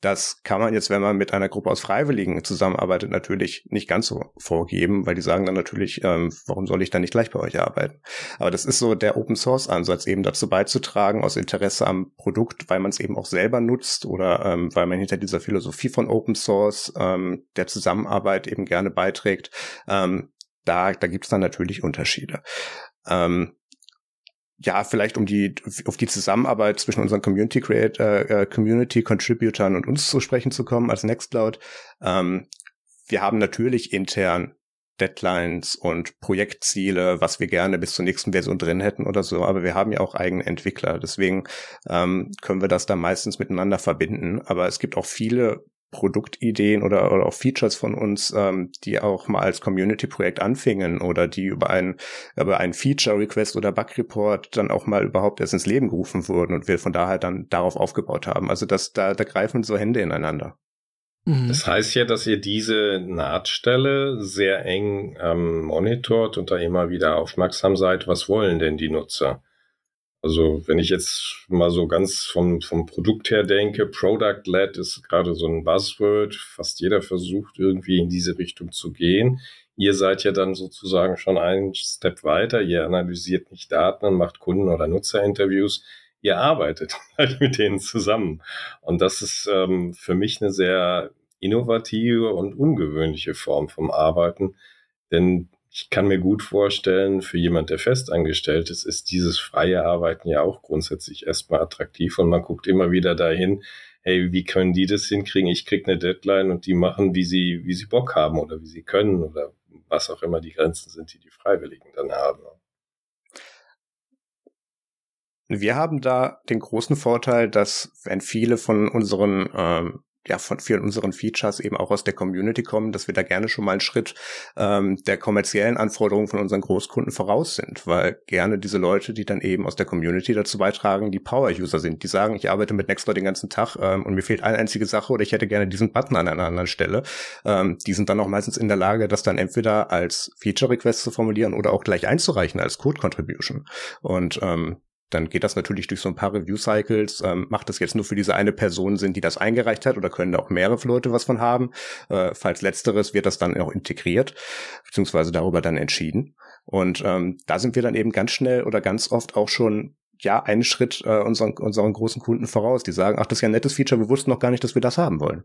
Das kann man jetzt, wenn man mit einer Gruppe aus Freiwilligen zusammenarbeitet, natürlich nicht ganz so vorgeben, weil die sagen dann natürlich, ähm, warum soll ich dann nicht gleich bei euch arbeiten? Aber das ist so der Open Source Ansatz, eben dazu beizutragen, aus Interesse am Produkt, weil man es eben auch selber nutzt oder ähm, weil man hinter dieser Philosophie von Open Source ähm, der Zusammenarbeit eben gerne beiträgt. Ähm, da, da gibt es dann natürlich Unterschiede. Ähm, ja, vielleicht um die auf die Zusammenarbeit zwischen unseren Community Creator, äh, äh, Community Contributern und uns zu sprechen zu kommen als Nextcloud. Ähm, wir haben natürlich intern Deadlines und Projektziele, was wir gerne bis zur nächsten Version drin hätten oder so, aber wir haben ja auch eigene Entwickler, deswegen ähm, können wir das da meistens miteinander verbinden. Aber es gibt auch viele Produktideen oder, oder auch Features von uns, ähm, die auch mal als Community-Projekt anfingen oder die über ein, über ein Feature-Request oder Bug-Report dann auch mal überhaupt erst ins Leben gerufen wurden und wir von daher dann darauf aufgebaut haben. Also das, da, da greifen so Hände ineinander. Mhm. Das heißt ja, dass ihr diese Nahtstelle sehr eng ähm, monitort und da immer wieder aufmerksam seid, was wollen denn die Nutzer? Also wenn ich jetzt mal so ganz vom, vom Produkt her denke, Product-led ist gerade so ein Buzzword. Fast jeder versucht irgendwie in diese Richtung zu gehen. Ihr seid ja dann sozusagen schon einen Step weiter. Ihr analysiert nicht Daten und macht Kunden- oder Nutzerinterviews. Ihr arbeitet halt mit denen zusammen. Und das ist ähm, für mich eine sehr innovative und ungewöhnliche Form vom Arbeiten. Denn ich kann mir gut vorstellen, für jemand, der festangestellt ist, ist dieses freie Arbeiten ja auch grundsätzlich erstmal attraktiv und man guckt immer wieder dahin, hey, wie können die das hinkriegen? Ich krieg eine Deadline und die machen, wie sie, wie sie Bock haben oder wie sie können oder was auch immer die Grenzen sind, die die Freiwilligen dann haben. Wir haben da den großen Vorteil, dass wenn viele von unseren ähm, ja von vielen unseren Features eben auch aus der Community kommen, dass wir da gerne schon mal einen Schritt ähm, der kommerziellen Anforderungen von unseren Großkunden voraus sind, weil gerne diese Leute, die dann eben aus der Community dazu beitragen, die Power-User sind, die sagen, ich arbeite mit Nextdoor den ganzen Tag ähm, und mir fehlt eine einzige Sache oder ich hätte gerne diesen Button an einer anderen Stelle. Ähm, die sind dann auch meistens in der Lage, das dann entweder als Feature-Request zu formulieren oder auch gleich einzureichen als Code-Contribution. Und ähm, dann geht das natürlich durch so ein paar Review-Cycles. Ähm, macht das jetzt nur für diese eine Person Sinn, die das eingereicht hat, oder können da auch mehrere Leute was von haben? Äh, falls letzteres wird das dann auch integriert, beziehungsweise darüber dann entschieden. Und ähm, da sind wir dann eben ganz schnell oder ganz oft auch schon ja einen Schritt äh, unseren, unseren großen Kunden voraus. Die sagen, ach, das ist ja ein nettes Feature, wir wussten noch gar nicht, dass wir das haben wollen.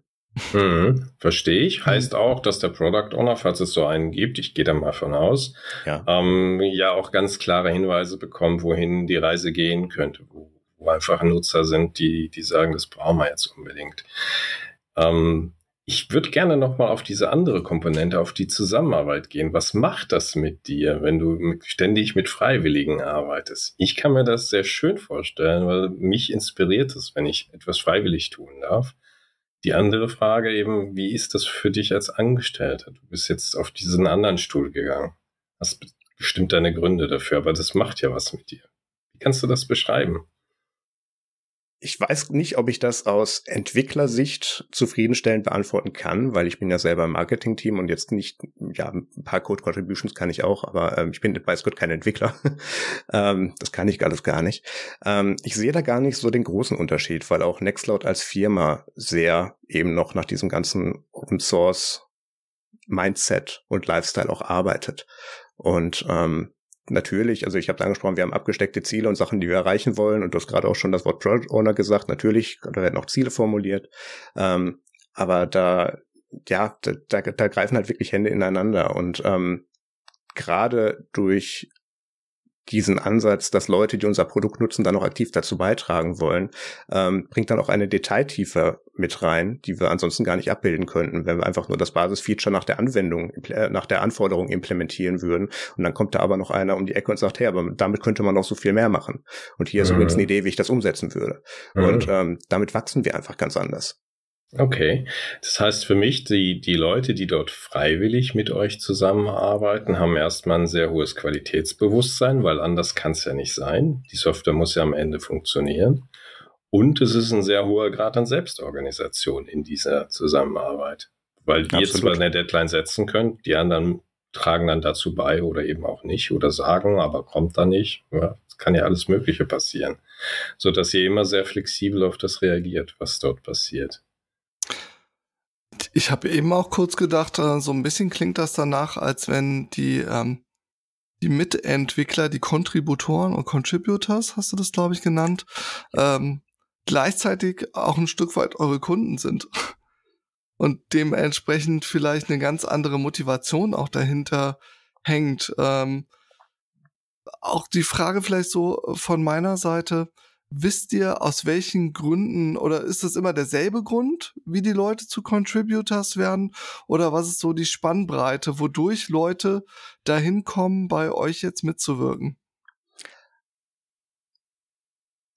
Mhm, verstehe ich. Heißt auch, dass der Product Owner, falls es so einen gibt, ich gehe da mal von aus, ja, ähm, ja auch ganz klare Hinweise bekommt, wohin die Reise gehen könnte, wo, wo einfach Nutzer sind, die, die sagen, das brauchen wir jetzt unbedingt. Ähm, ich würde gerne nochmal auf diese andere Komponente, auf die Zusammenarbeit gehen. Was macht das mit dir, wenn du mit, ständig mit Freiwilligen arbeitest? Ich kann mir das sehr schön vorstellen, weil mich inspiriert es, wenn ich etwas freiwillig tun darf. Die andere Frage eben, wie ist das für dich als Angestellter? Du bist jetzt auf diesen anderen Stuhl gegangen. Hast bestimmt deine Gründe dafür, aber das macht ja was mit dir. Wie kannst du das beschreiben? Ich weiß nicht, ob ich das aus Entwicklersicht zufriedenstellend beantworten kann, weil ich bin ja selber im Marketing-Team und jetzt nicht, ja, ein paar Code-Contributions kann ich auch, aber ähm, ich bin bei Gott kein Entwickler. ähm, das kann ich alles gar nicht. Ähm, ich sehe da gar nicht so den großen Unterschied, weil auch Nextcloud als Firma sehr eben noch nach diesem ganzen Open Source Mindset und Lifestyle auch arbeitet. Und ähm, natürlich, also ich habe angesprochen, wir haben abgesteckte Ziele und Sachen, die wir erreichen wollen. Und du hast gerade auch schon das Wort Project Owner gesagt. Natürlich, da werden auch Ziele formuliert. Ähm, aber da, ja, da, da, da greifen halt wirklich Hände ineinander. Und ähm, gerade durch diesen Ansatz, dass Leute, die unser Produkt nutzen, dann auch aktiv dazu beitragen wollen, ähm, bringt dann auch eine Detailtiefe mit rein, die wir ansonsten gar nicht abbilden könnten, wenn wir einfach nur das Basisfeature nach der Anwendung, äh, nach der Anforderung implementieren würden. Und dann kommt da aber noch einer um die Ecke und sagt, hey, aber damit könnte man noch so viel mehr machen. Und hier ist mhm. übrigens eine Idee, wie ich das umsetzen würde. Mhm. Und ähm, damit wachsen wir einfach ganz anders. Okay, das heißt für mich, die, die Leute, die dort freiwillig mit euch zusammenarbeiten, haben erstmal ein sehr hohes Qualitätsbewusstsein, weil anders kann es ja nicht sein. Die Software muss ja am Ende funktionieren. Und es ist ein sehr hoher Grad an Selbstorganisation in dieser Zusammenarbeit, weil ihr Absolut. zwar eine Deadline setzen könnt, die anderen tragen dann dazu bei oder eben auch nicht oder sagen, aber kommt da nicht. Ja, es kann ja alles Mögliche passieren, so dass ihr immer sehr flexibel auf das reagiert, was dort passiert. Ich habe eben auch kurz gedacht, äh, so ein bisschen klingt das danach, als wenn die, ähm, die Mitentwickler, die Kontributoren und Contributors, hast du das, glaube ich, genannt, ähm, gleichzeitig auch ein Stück weit eure Kunden sind. Und dementsprechend vielleicht eine ganz andere Motivation auch dahinter hängt. Ähm, auch die Frage vielleicht so von meiner Seite, Wisst ihr, aus welchen Gründen oder ist das immer derselbe Grund, wie die Leute zu Contributors werden? Oder was ist so die Spannbreite, wodurch Leute dahin kommen, bei euch jetzt mitzuwirken?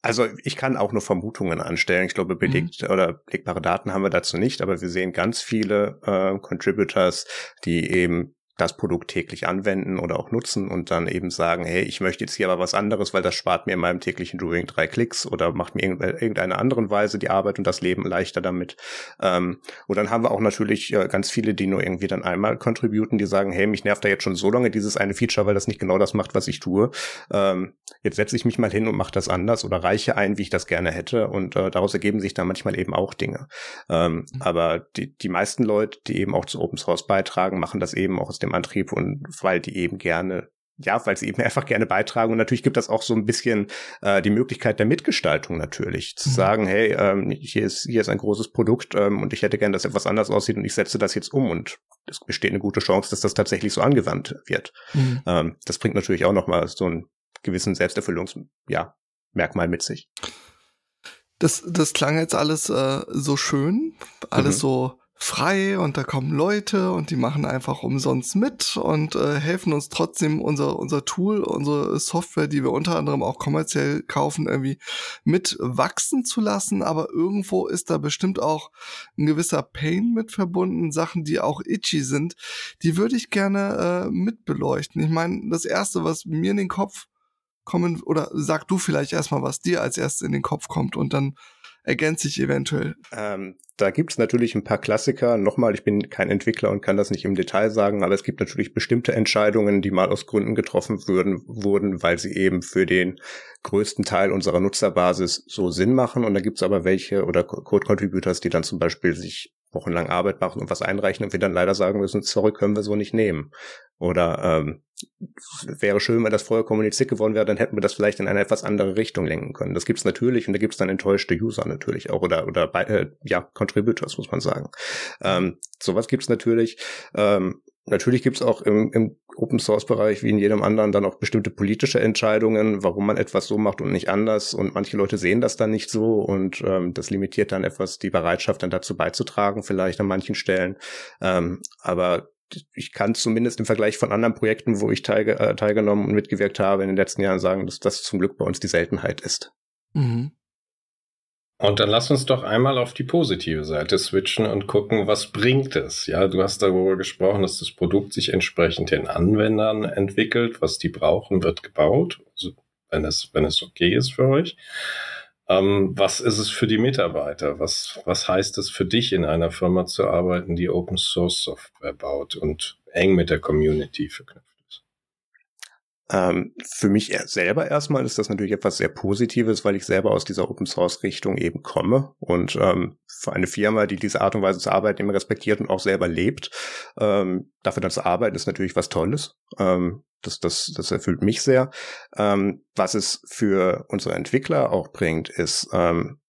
Also ich kann auch nur Vermutungen anstellen. Ich glaube, belegt mhm. oder belegbare Daten haben wir dazu nicht, aber wir sehen ganz viele äh, Contributors, die eben das Produkt täglich anwenden oder auch nutzen und dann eben sagen, hey, ich möchte jetzt hier aber was anderes, weil das spart mir in meinem täglichen Doing drei Klicks oder macht mir irgendeine anderen Weise die Arbeit und das Leben leichter damit. Ähm, und dann haben wir auch natürlich äh, ganz viele, die nur irgendwie dann einmal contributen, die sagen, hey, mich nervt da jetzt schon so lange dieses eine Feature, weil das nicht genau das macht, was ich tue. Ähm, jetzt setze ich mich mal hin und mache das anders oder reiche ein, wie ich das gerne hätte und äh, daraus ergeben sich dann manchmal eben auch Dinge. Ähm, mhm. Aber die, die meisten Leute, die eben auch zu Open Source beitragen, machen das eben auch aus dem Antrieb und weil die eben gerne ja, weil sie eben einfach gerne beitragen. Und natürlich gibt das auch so ein bisschen äh, die Möglichkeit der Mitgestaltung natürlich. Zu mhm. sagen, hey, ähm, hier ist, hier ist ein großes Produkt ähm, und ich hätte gern, dass etwas anders aussieht und ich setze das jetzt um und es besteht eine gute Chance, dass das tatsächlich so angewandt wird. Mhm. Ähm, das bringt natürlich auch nochmal so einen gewissen Selbsterfüllungsmerkmal ja, Merkmal mit sich. Das, das klang jetzt alles äh, so schön, alles mhm. so frei und da kommen Leute und die machen einfach umsonst mit und äh, helfen uns trotzdem unser, unser Tool, unsere Software, die wir unter anderem auch kommerziell kaufen, irgendwie mit wachsen zu lassen. Aber irgendwo ist da bestimmt auch ein gewisser Pain mit verbunden, Sachen, die auch itchy sind. Die würde ich gerne äh, mit beleuchten. Ich meine, das erste, was mir in den Kopf kommen, oder sag du vielleicht erstmal, was dir als erstes in den Kopf kommt und dann ergänze ich eventuell. Ähm, da gibt es natürlich ein paar Klassiker. Nochmal, ich bin kein Entwickler und kann das nicht im Detail sagen, aber es gibt natürlich bestimmte Entscheidungen, die mal aus Gründen getroffen würden, wurden, weil sie eben für den größten Teil unserer Nutzerbasis so Sinn machen. Und da gibt es aber welche oder Code-Contributors, die dann zum Beispiel sich wochenlang Arbeit machen und was einreichen und wir dann leider sagen müssen, sorry, können wir so nicht nehmen. Oder ähm, wäre schön, wenn das vorher kommuniziert geworden wäre, dann hätten wir das vielleicht in eine etwas andere Richtung lenken können. Das gibt's natürlich und da gibt's dann enttäuschte User natürlich auch oder oder äh, ja Contributors muss man sagen. Ähm, sowas gibt's natürlich. Ähm, Natürlich gibt es auch im, im Open Source Bereich wie in jedem anderen dann auch bestimmte politische Entscheidungen, warum man etwas so macht und nicht anders. Und manche Leute sehen das dann nicht so und ähm, das limitiert dann etwas die Bereitschaft, dann dazu beizutragen, vielleicht an manchen Stellen. Ähm, aber ich kann zumindest im Vergleich von anderen Projekten, wo ich teilge äh, teilgenommen und mitgewirkt habe in den letzten Jahren sagen, dass das zum Glück bei uns die Seltenheit ist. Mhm. Und dann lass uns doch einmal auf die positive Seite switchen und gucken, was bringt es? Ja, du hast darüber gesprochen, dass das Produkt sich entsprechend den Anwendern entwickelt. Was die brauchen, wird gebaut. Wenn es, wenn es okay ist für euch. Ähm, was ist es für die Mitarbeiter? Was, was heißt es für dich, in einer Firma zu arbeiten, die Open Source Software baut und eng mit der Community verknüpft? Ähm, für mich selber erstmal ist das natürlich etwas sehr Positives, weil ich selber aus dieser Open Source Richtung eben komme und ähm, für eine Firma, die diese Art und Weise zu arbeiten immer respektiert und auch selber lebt, ähm, dafür dann zu arbeiten, ist natürlich was Tolles. Ähm, das, das, das erfüllt mich sehr. Ähm, was es für unsere Entwickler auch bringt, ist, ähm,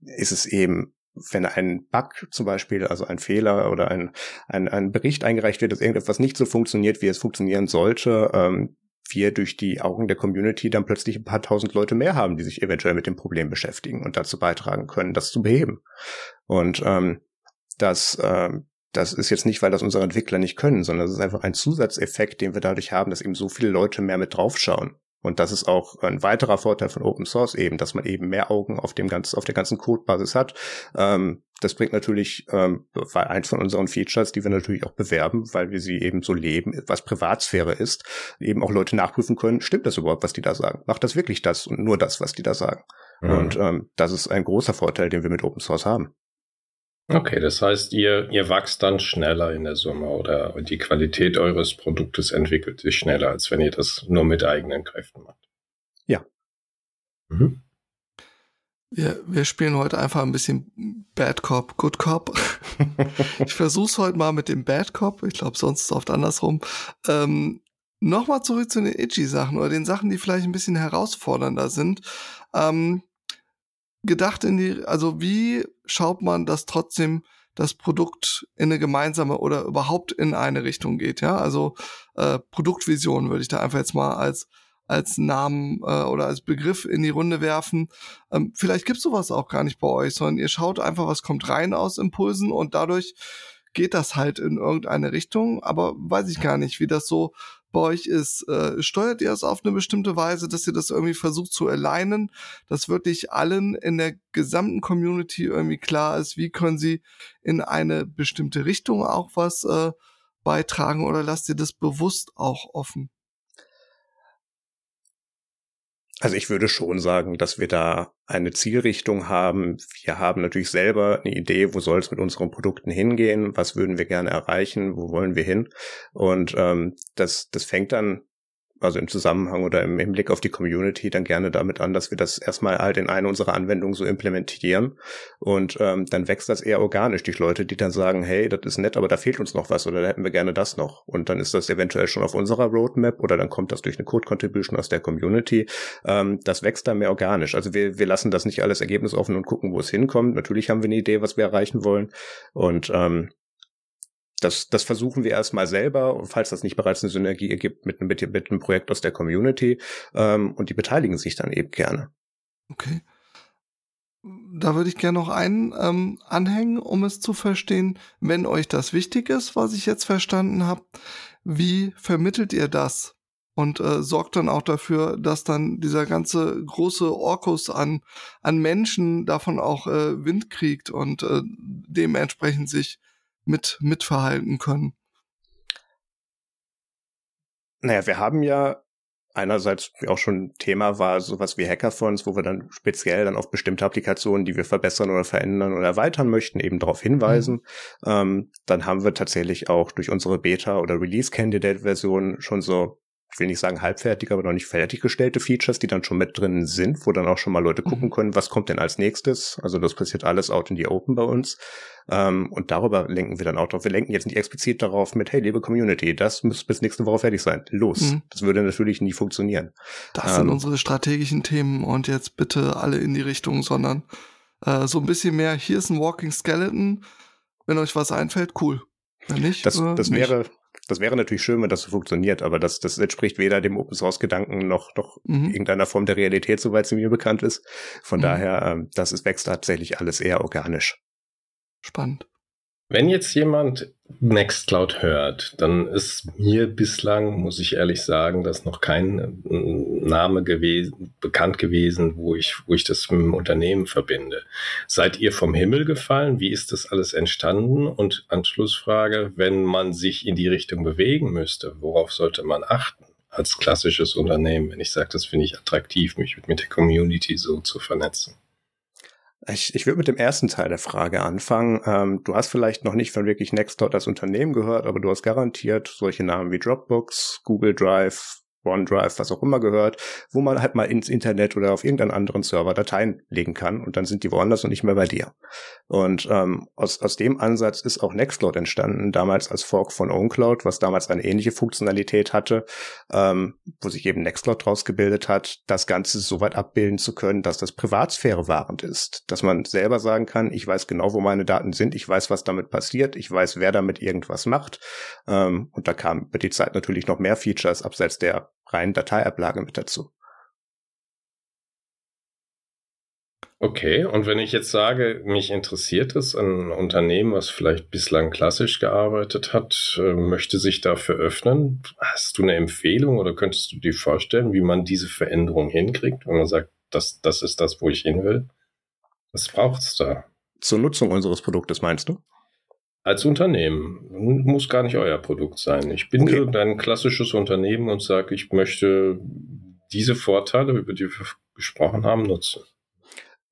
ist es eben wenn ein Bug zum Beispiel, also ein Fehler oder ein, ein, ein Bericht eingereicht wird, dass irgendetwas nicht so funktioniert, wie es funktionieren sollte, ähm, wir durch die Augen der Community dann plötzlich ein paar tausend Leute mehr haben, die sich eventuell mit dem Problem beschäftigen und dazu beitragen können, das zu beheben. Und ähm, das, äh, das ist jetzt nicht, weil das unsere Entwickler nicht können, sondern es ist einfach ein Zusatzeffekt, den wir dadurch haben, dass eben so viele Leute mehr mit draufschauen. Und das ist auch ein weiterer Vorteil von Open Source eben, dass man eben mehr Augen auf dem ganzen, auf der ganzen Codebasis hat. Ähm, das bringt natürlich, ähm, war eins von unseren Features, die wir natürlich auch bewerben, weil wir sie eben so leben, was Privatsphäre ist, eben auch Leute nachprüfen können, stimmt das überhaupt, was die da sagen? Macht das wirklich das und nur das, was die da sagen? Mhm. Und ähm, das ist ein großer Vorteil, den wir mit Open Source haben. Okay, das heißt, ihr, ihr wächst dann schneller in der Summe oder die Qualität eures Produktes entwickelt sich schneller, als wenn ihr das nur mit eigenen Kräften macht. Ja. Mhm. Wir, wir spielen heute einfach ein bisschen Bad Cop, Good Cop. ich versuch's heute mal mit dem Bad Cop. Ich glaube, sonst ist es oft andersrum. Ähm, Nochmal zurück zu den Itchy-Sachen oder den Sachen, die vielleicht ein bisschen herausfordernder sind. Ähm, gedacht in die, also wie schaut man, dass trotzdem das Produkt in eine gemeinsame oder überhaupt in eine Richtung geht, ja? Also äh, Produktvision würde ich da einfach jetzt mal als als Namen äh, oder als Begriff in die Runde werfen. Ähm, vielleicht gibt's sowas auch gar nicht bei euch, sondern ihr schaut einfach, was kommt rein aus Impulsen und dadurch geht das halt in irgendeine Richtung, aber weiß ich gar nicht, wie das so bei euch ist. Äh, steuert ihr es auf eine bestimmte Weise, dass ihr das irgendwie versucht zu alignen, dass wirklich allen in der gesamten Community irgendwie klar ist, wie können sie in eine bestimmte Richtung auch was äh, beitragen oder lasst ihr das bewusst auch offen? Also ich würde schon sagen, dass wir da eine Zielrichtung haben. Wir haben natürlich selber eine Idee, wo soll es mit unseren Produkten hingehen, was würden wir gerne erreichen, wo wollen wir hin. Und ähm, das, das fängt dann also im Zusammenhang oder im Hinblick auf die Community dann gerne damit an, dass wir das erstmal halt in eine unserer Anwendungen so implementieren und ähm, dann wächst das eher organisch durch Leute, die dann sagen, hey, das ist nett, aber da fehlt uns noch was oder da hätten wir gerne das noch und dann ist das eventuell schon auf unserer Roadmap oder dann kommt das durch eine Code Contribution aus der Community. Ähm, das wächst dann mehr organisch. Also wir, wir lassen das nicht alles ergebnisoffen und gucken, wo es hinkommt. Natürlich haben wir eine Idee, was wir erreichen wollen und ähm, das, das versuchen wir erstmal selber, falls das nicht bereits eine Synergie ergibt mit, mit, mit einem Projekt aus der Community. Ähm, und die beteiligen sich dann eben gerne. Okay. Da würde ich gerne noch einen ähm, anhängen, um es zu verstehen, wenn euch das wichtig ist, was ich jetzt verstanden habe. Wie vermittelt ihr das? Und äh, sorgt dann auch dafür, dass dann dieser ganze große Orkus an, an Menschen davon auch äh, Wind kriegt und äh, dementsprechend sich mit mitverhalten können? Naja, wir haben ja einerseits auch schon Thema war sowas wie Hackathons, wo wir dann speziell dann auf bestimmte Applikationen, die wir verbessern oder verändern oder erweitern möchten, eben darauf hinweisen. Mhm. Ähm, dann haben wir tatsächlich auch durch unsere Beta- oder Release-Candidate-Version schon so ich will nicht sagen halbfertig, aber noch nicht fertiggestellte Features, die dann schon mit drin sind, wo dann auch schon mal Leute gucken mhm. können, was kommt denn als nächstes. Also das passiert alles out in the open bei uns. Ähm, und darüber lenken wir dann auch drauf. Wir lenken jetzt nicht explizit darauf mit, hey, liebe Community, das muss bis nächste Woche fertig sein. Los. Mhm. Das würde natürlich nie funktionieren. Das ähm, sind unsere strategischen Themen und jetzt bitte alle in die Richtung, sondern äh, so ein bisschen mehr, hier ist ein Walking Skeleton. Wenn euch was einfällt, cool. Wenn nicht, das, äh, das nicht. wäre das wäre natürlich schön, wenn das so funktioniert, aber das, das entspricht weder dem Open Source Gedanken noch, noch mhm. irgendeiner Form der Realität, soweit sie mir bekannt ist. Von mhm. daher, ähm, das ist, wächst tatsächlich alles eher organisch. Spannend. Wenn jetzt jemand Nextcloud hört, dann ist mir bislang, muss ich ehrlich sagen, dass noch kein äh, Name gewesen, bekannt gewesen, wo ich, wo ich das mit dem Unternehmen verbinde. Seid ihr vom Himmel gefallen? Wie ist das alles entstanden? Und Anschlussfrage, wenn man sich in die Richtung bewegen müsste, worauf sollte man achten? Als klassisches Unternehmen, wenn ich sage, das finde ich attraktiv, mich mit der Community so zu vernetzen. Ich, ich würde mit dem ersten Teil der Frage anfangen. Ähm, du hast vielleicht noch nicht von wirklich Nextcloud als Unternehmen gehört, aber du hast garantiert solche Namen wie Dropbox, Google Drive, OneDrive, was auch immer gehört, wo man halt mal ins Internet oder auf irgendeinen anderen Server Dateien legen kann und dann sind die woanders und nicht mehr bei dir. Und ähm, aus, aus dem Ansatz ist auch Nextcloud entstanden, damals als Fork von OwnCloud, was damals eine ähnliche Funktionalität hatte, ähm, wo sich eben Nextcloud draus gebildet hat, das Ganze so weit abbilden zu können, dass das Privatsphäre wahrend ist, dass man selber sagen kann, ich weiß genau, wo meine Daten sind, ich weiß, was damit passiert, ich weiß, wer damit irgendwas macht. Ähm, und da kam über die Zeit natürlich noch mehr Features abseits der reinen Dateiablage mit dazu. Okay, und wenn ich jetzt sage, mich interessiert es, ein Unternehmen, was vielleicht bislang klassisch gearbeitet hat, äh, möchte sich dafür öffnen, hast du eine Empfehlung oder könntest du dir vorstellen, wie man diese Veränderung hinkriegt, wenn man sagt, das, das ist das, wo ich hin will? Was braucht es da? Zur Nutzung unseres Produktes meinst du? Als Unternehmen. Muss gar nicht euer Produkt sein. Ich bin okay. ein klassisches Unternehmen und sage, ich möchte diese Vorteile, über die wir gesprochen haben, nutzen.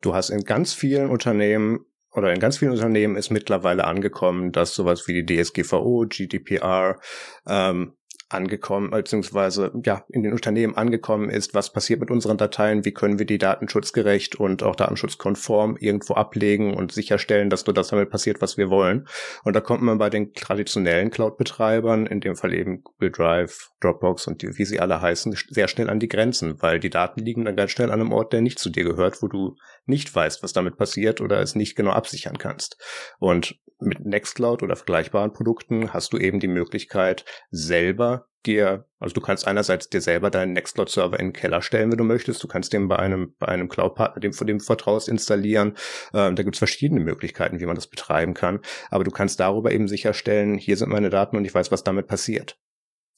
Du hast in ganz vielen Unternehmen oder in ganz vielen Unternehmen ist mittlerweile angekommen, dass sowas wie die DSGVO, GDPR, ähm, angekommen, beziehungsweise ja, in den Unternehmen angekommen ist, was passiert mit unseren Dateien, wie können wir die datenschutzgerecht und auch datenschutzkonform irgendwo ablegen und sicherstellen, dass nur das damit passiert, was wir wollen. Und da kommt man bei den traditionellen Cloud-Betreibern, in dem Fall eben Google Drive, Dropbox und die, wie sie alle heißen, sehr schnell an die Grenzen, weil die Daten liegen dann ganz schnell an einem Ort, der nicht zu dir gehört, wo du nicht weißt, was damit passiert oder es nicht genau absichern kannst. Und mit Nextcloud oder vergleichbaren Produkten hast du eben die Möglichkeit, selber dir, also du kannst einerseits dir selber deinen Nextcloud-Server in den Keller stellen, wenn du möchtest. Du kannst den bei einem, bei einem Cloud-Partner, dem von dem du vertraust, installieren. Ähm, da gibt es verschiedene Möglichkeiten, wie man das betreiben kann. Aber du kannst darüber eben sicherstellen, hier sind meine Daten und ich weiß, was damit passiert.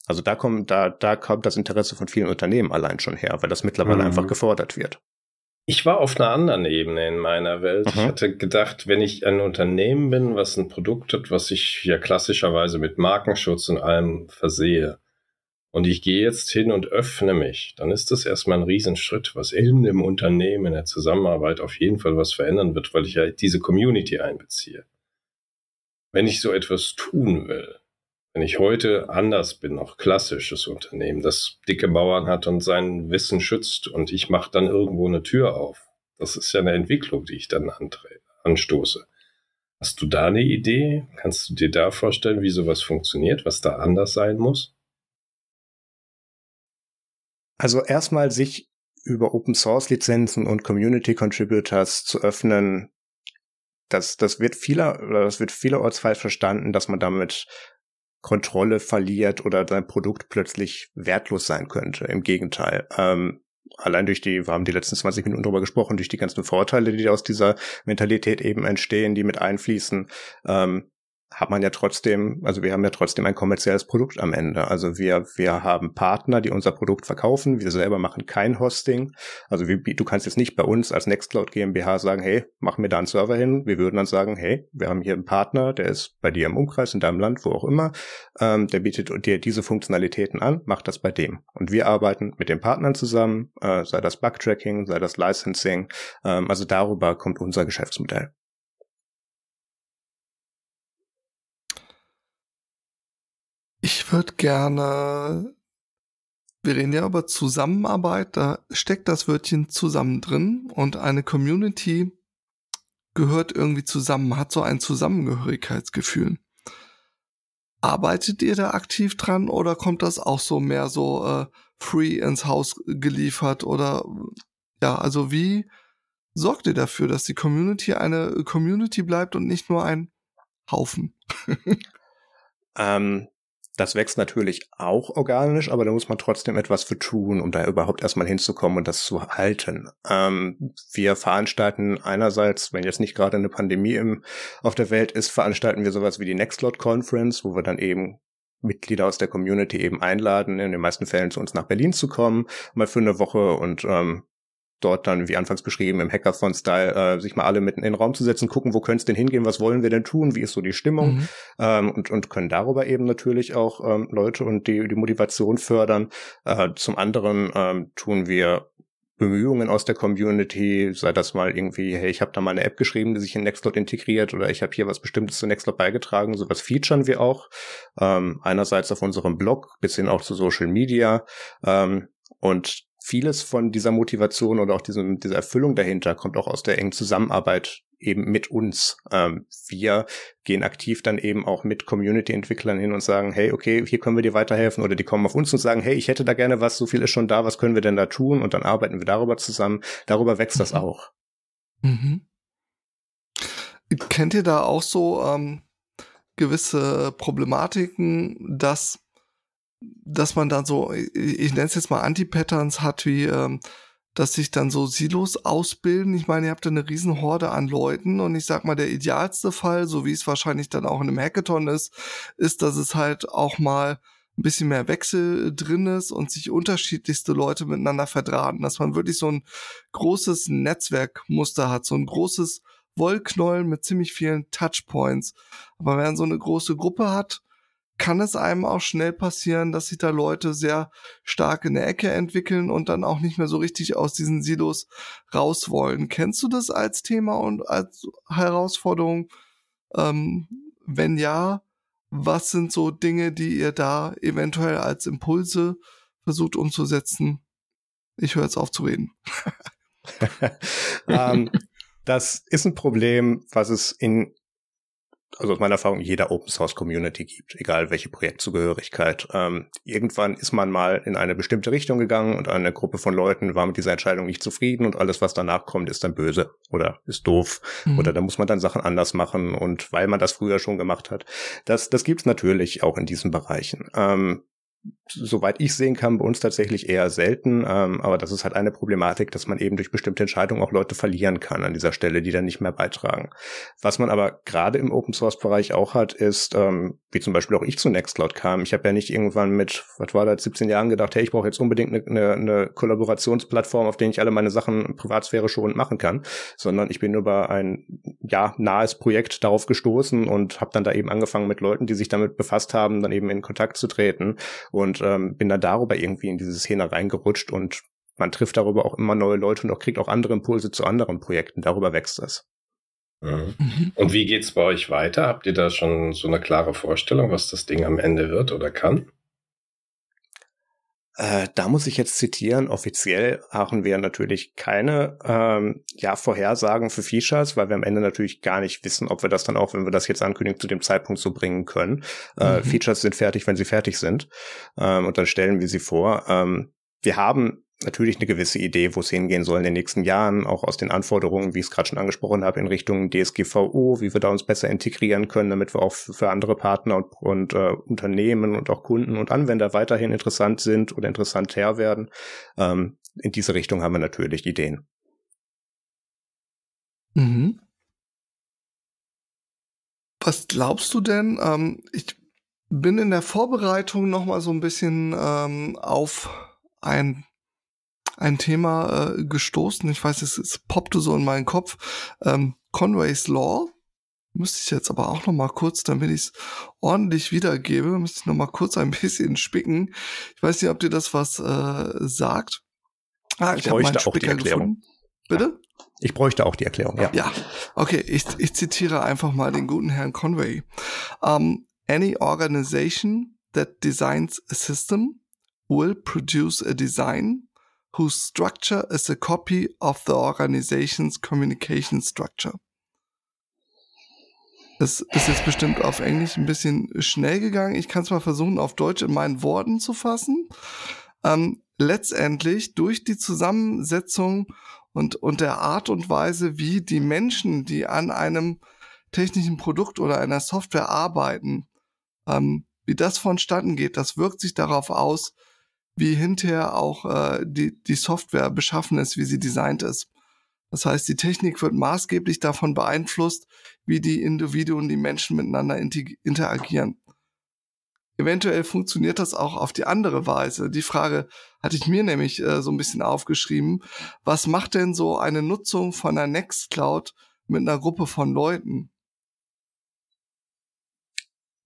Also da kommt, da, da kommt das Interesse von vielen Unternehmen allein schon her, weil das mittlerweile mhm. einfach gefordert wird. Ich war auf einer anderen Ebene in meiner Welt. Mhm. Ich hatte gedacht, wenn ich ein Unternehmen bin, was ein Produkt hat, was ich ja klassischerweise mit Markenschutz und allem versehe, und ich gehe jetzt hin und öffne mich, dann ist das erstmal ein Riesenschritt, was in dem Unternehmen, in der Zusammenarbeit auf jeden Fall was verändern wird, weil ich ja diese Community einbeziehe. Wenn ich so etwas tun will, wenn ich heute anders bin, auch klassisches Unternehmen, das dicke Bauern hat und sein Wissen schützt und ich mache dann irgendwo eine Tür auf, das ist ja eine Entwicklung, die ich dann anstoße. Hast du da eine Idee? Kannst du dir da vorstellen, wie sowas funktioniert, was da anders sein muss? Also erstmal sich über Open Source Lizenzen und Community Contributors zu öffnen, das, das wird vieler, oder das wird vielerorts falsch verstanden, dass man damit Kontrolle verliert oder sein Produkt plötzlich wertlos sein könnte. Im Gegenteil. Ähm, allein durch die, wir haben die letzten 20 Minuten drüber gesprochen, durch die ganzen Vorteile, die aus dieser Mentalität eben entstehen, die mit einfließen, ähm, hat man ja trotzdem, also wir haben ja trotzdem ein kommerzielles Produkt am Ende. Also wir, wir haben Partner, die unser Produkt verkaufen. Wir selber machen kein Hosting. Also wir, du kannst jetzt nicht bei uns als Nextcloud GmbH sagen, hey, mach mir da einen Server hin. Wir würden dann sagen, hey, wir haben hier einen Partner, der ist bei dir im Umkreis, in deinem Land, wo auch immer. Ähm, der bietet dir diese Funktionalitäten an, mach das bei dem. Und wir arbeiten mit den Partnern zusammen, äh, sei das Bugtracking, sei das Licensing. Ähm, also darüber kommt unser Geschäftsmodell. Ich würde gerne, wir reden ja über Zusammenarbeit, da steckt das Wörtchen zusammen drin und eine Community gehört irgendwie zusammen, hat so ein Zusammengehörigkeitsgefühl. Arbeitet ihr da aktiv dran oder kommt das auch so mehr so äh, free ins Haus geliefert oder ja, also wie sorgt ihr dafür, dass die Community eine Community bleibt und nicht nur ein Haufen? ähm, das wächst natürlich auch organisch, aber da muss man trotzdem etwas für tun, um da überhaupt erstmal hinzukommen und das zu halten. Ähm, wir veranstalten einerseits, wenn jetzt nicht gerade eine Pandemie im, auf der Welt ist, veranstalten wir sowas wie die Nextcloud Conference, wo wir dann eben Mitglieder aus der Community eben einladen, in den meisten Fällen zu uns nach Berlin zu kommen, mal für eine Woche und ähm, dort dann, wie anfangs beschrieben, im Hackathon-Style, äh, sich mal alle mitten in den Raum zu setzen, gucken, wo könnte es denn hingehen, was wollen wir denn tun, wie ist so die Stimmung mhm. ähm, und, und können darüber eben natürlich auch ähm, Leute und die, die Motivation fördern. Äh, zum anderen ähm, tun wir Bemühungen aus der Community, sei das mal irgendwie, hey, ich habe da mal eine App geschrieben, die sich in Nextcloud integriert oder ich habe hier was Bestimmtes zu Nextcloud beigetragen, sowas featuren wir auch. Ähm, einerseits auf unserem Blog bis hin auch zu Social Media ähm, und vieles von dieser Motivation oder auch diesem, dieser Erfüllung dahinter kommt auch aus der engen Zusammenarbeit eben mit uns. Ähm, wir gehen aktiv dann eben auch mit Community-Entwicklern hin und sagen, hey, okay, hier können wir dir weiterhelfen oder die kommen auf uns und sagen, hey, ich hätte da gerne was, so viel ist schon da, was können wir denn da tun? Und dann arbeiten wir darüber zusammen. Darüber wächst mhm. das auch. Mhm. Kennt ihr da auch so ähm, gewisse Problematiken, dass dass man dann so, ich, ich nenne es jetzt mal Anti-Patterns hat, wie ähm, dass sich dann so Silos ausbilden. Ich meine, ihr habt eine riesen Horde an Leuten und ich sag mal, der idealste Fall, so wie es wahrscheinlich dann auch in einem Hackathon ist, ist, dass es halt auch mal ein bisschen mehr Wechsel drin ist und sich unterschiedlichste Leute miteinander verdrahten, dass man wirklich so ein großes Netzwerkmuster hat, so ein großes Wollknäuel mit ziemlich vielen Touchpoints. Aber wenn man so eine große Gruppe hat, kann es einem auch schnell passieren, dass sich da Leute sehr stark in der Ecke entwickeln und dann auch nicht mehr so richtig aus diesen Silos raus wollen. Kennst du das als Thema und als Herausforderung? Ähm, wenn ja, was sind so Dinge, die ihr da eventuell als Impulse versucht umzusetzen? Ich höre jetzt auf zu reden. um, ähm, das ist ein Problem, was es in also aus meiner Erfahrung, jeder Open Source Community gibt, egal welche Projektzugehörigkeit. Ähm, irgendwann ist man mal in eine bestimmte Richtung gegangen und eine Gruppe von Leuten war mit dieser Entscheidung nicht zufrieden und alles, was danach kommt, ist dann böse oder ist doof mhm. oder da muss man dann Sachen anders machen und weil man das früher schon gemacht hat. Das, das gibt's natürlich auch in diesen Bereichen. Ähm, soweit ich sehen kann, bei uns tatsächlich eher selten. Ähm, aber das ist halt eine Problematik, dass man eben durch bestimmte Entscheidungen auch Leute verlieren kann an dieser Stelle, die dann nicht mehr beitragen. Was man aber gerade im Open Source Bereich auch hat, ist, ähm, wie zum Beispiel auch ich zu Nextcloud kam. Ich habe ja nicht irgendwann mit, was war das, 17 Jahren gedacht, hey, ich brauche jetzt unbedingt eine, eine, eine Kollaborationsplattform, auf der ich alle meine Sachen Privatsphäre schon machen kann, sondern ich bin über ein ja nahes Projekt darauf gestoßen und habe dann da eben angefangen mit Leuten, die sich damit befasst haben, dann eben in Kontakt zu treten und ähm, bin dann darüber irgendwie in diese Szene reingerutscht und man trifft darüber auch immer neue Leute und auch kriegt auch andere Impulse zu anderen Projekten. Darüber wächst es. Mhm. mhm. Und wie geht's bei euch weiter? Habt ihr da schon so eine klare Vorstellung, was das Ding am Ende wird oder kann? Äh, da muss ich jetzt zitieren, offiziell haben wir natürlich keine ähm, ja, Vorhersagen für Features, weil wir am Ende natürlich gar nicht wissen, ob wir das dann auch, wenn wir das jetzt ankündigen, zu dem Zeitpunkt so bringen können. Äh, mhm. Features sind fertig, wenn sie fertig sind. Ähm, und dann stellen wir sie vor. Ähm, wir haben natürlich eine gewisse Idee, wo es hingehen soll in den nächsten Jahren, auch aus den Anforderungen, wie ich es gerade schon angesprochen habe, in Richtung DSGVO, wie wir da uns besser integrieren können, damit wir auch für andere Partner und, und äh, Unternehmen und auch Kunden und Anwender weiterhin interessant sind oder interessant her werden. Ähm, in diese Richtung haben wir natürlich Ideen. Mhm. Was glaubst du denn? Ähm, ich bin in der Vorbereitung noch mal so ein bisschen ähm, auf ein ein Thema äh, gestoßen. Ich weiß, es, es poppte so in meinen Kopf. Ähm, Conway's Law. Müsste ich jetzt aber auch noch mal kurz, damit ich es ordentlich wiedergebe, müsste ich noch mal kurz ein bisschen spicken. Ich weiß nicht, ob dir das was äh, sagt. Ah, ich, ich habe meinen Spicker gefunden. Bitte? Ich bräuchte auch die Erklärung, ja. Ja, okay, ich, ich zitiere einfach mal den guten Herrn Conway. Um, any organization that designs a system will produce a design whose structure is a copy of the organization's communication structure. Es ist jetzt bestimmt auf Englisch ein bisschen schnell gegangen. Ich kann es mal versuchen, auf Deutsch in meinen Worten zu fassen. Ähm, letztendlich durch die Zusammensetzung und, und der Art und Weise, wie die Menschen, die an einem technischen Produkt oder einer Software arbeiten, ähm, wie das vonstatten geht, das wirkt sich darauf aus, wie hinterher auch äh, die, die Software beschaffen ist, wie sie designt ist. Das heißt, die Technik wird maßgeblich davon beeinflusst, wie die Individuen, die Menschen miteinander interagieren. Eventuell funktioniert das auch auf die andere Weise. Die Frage hatte ich mir nämlich äh, so ein bisschen aufgeschrieben. Was macht denn so eine Nutzung von einer Nextcloud mit einer Gruppe von Leuten?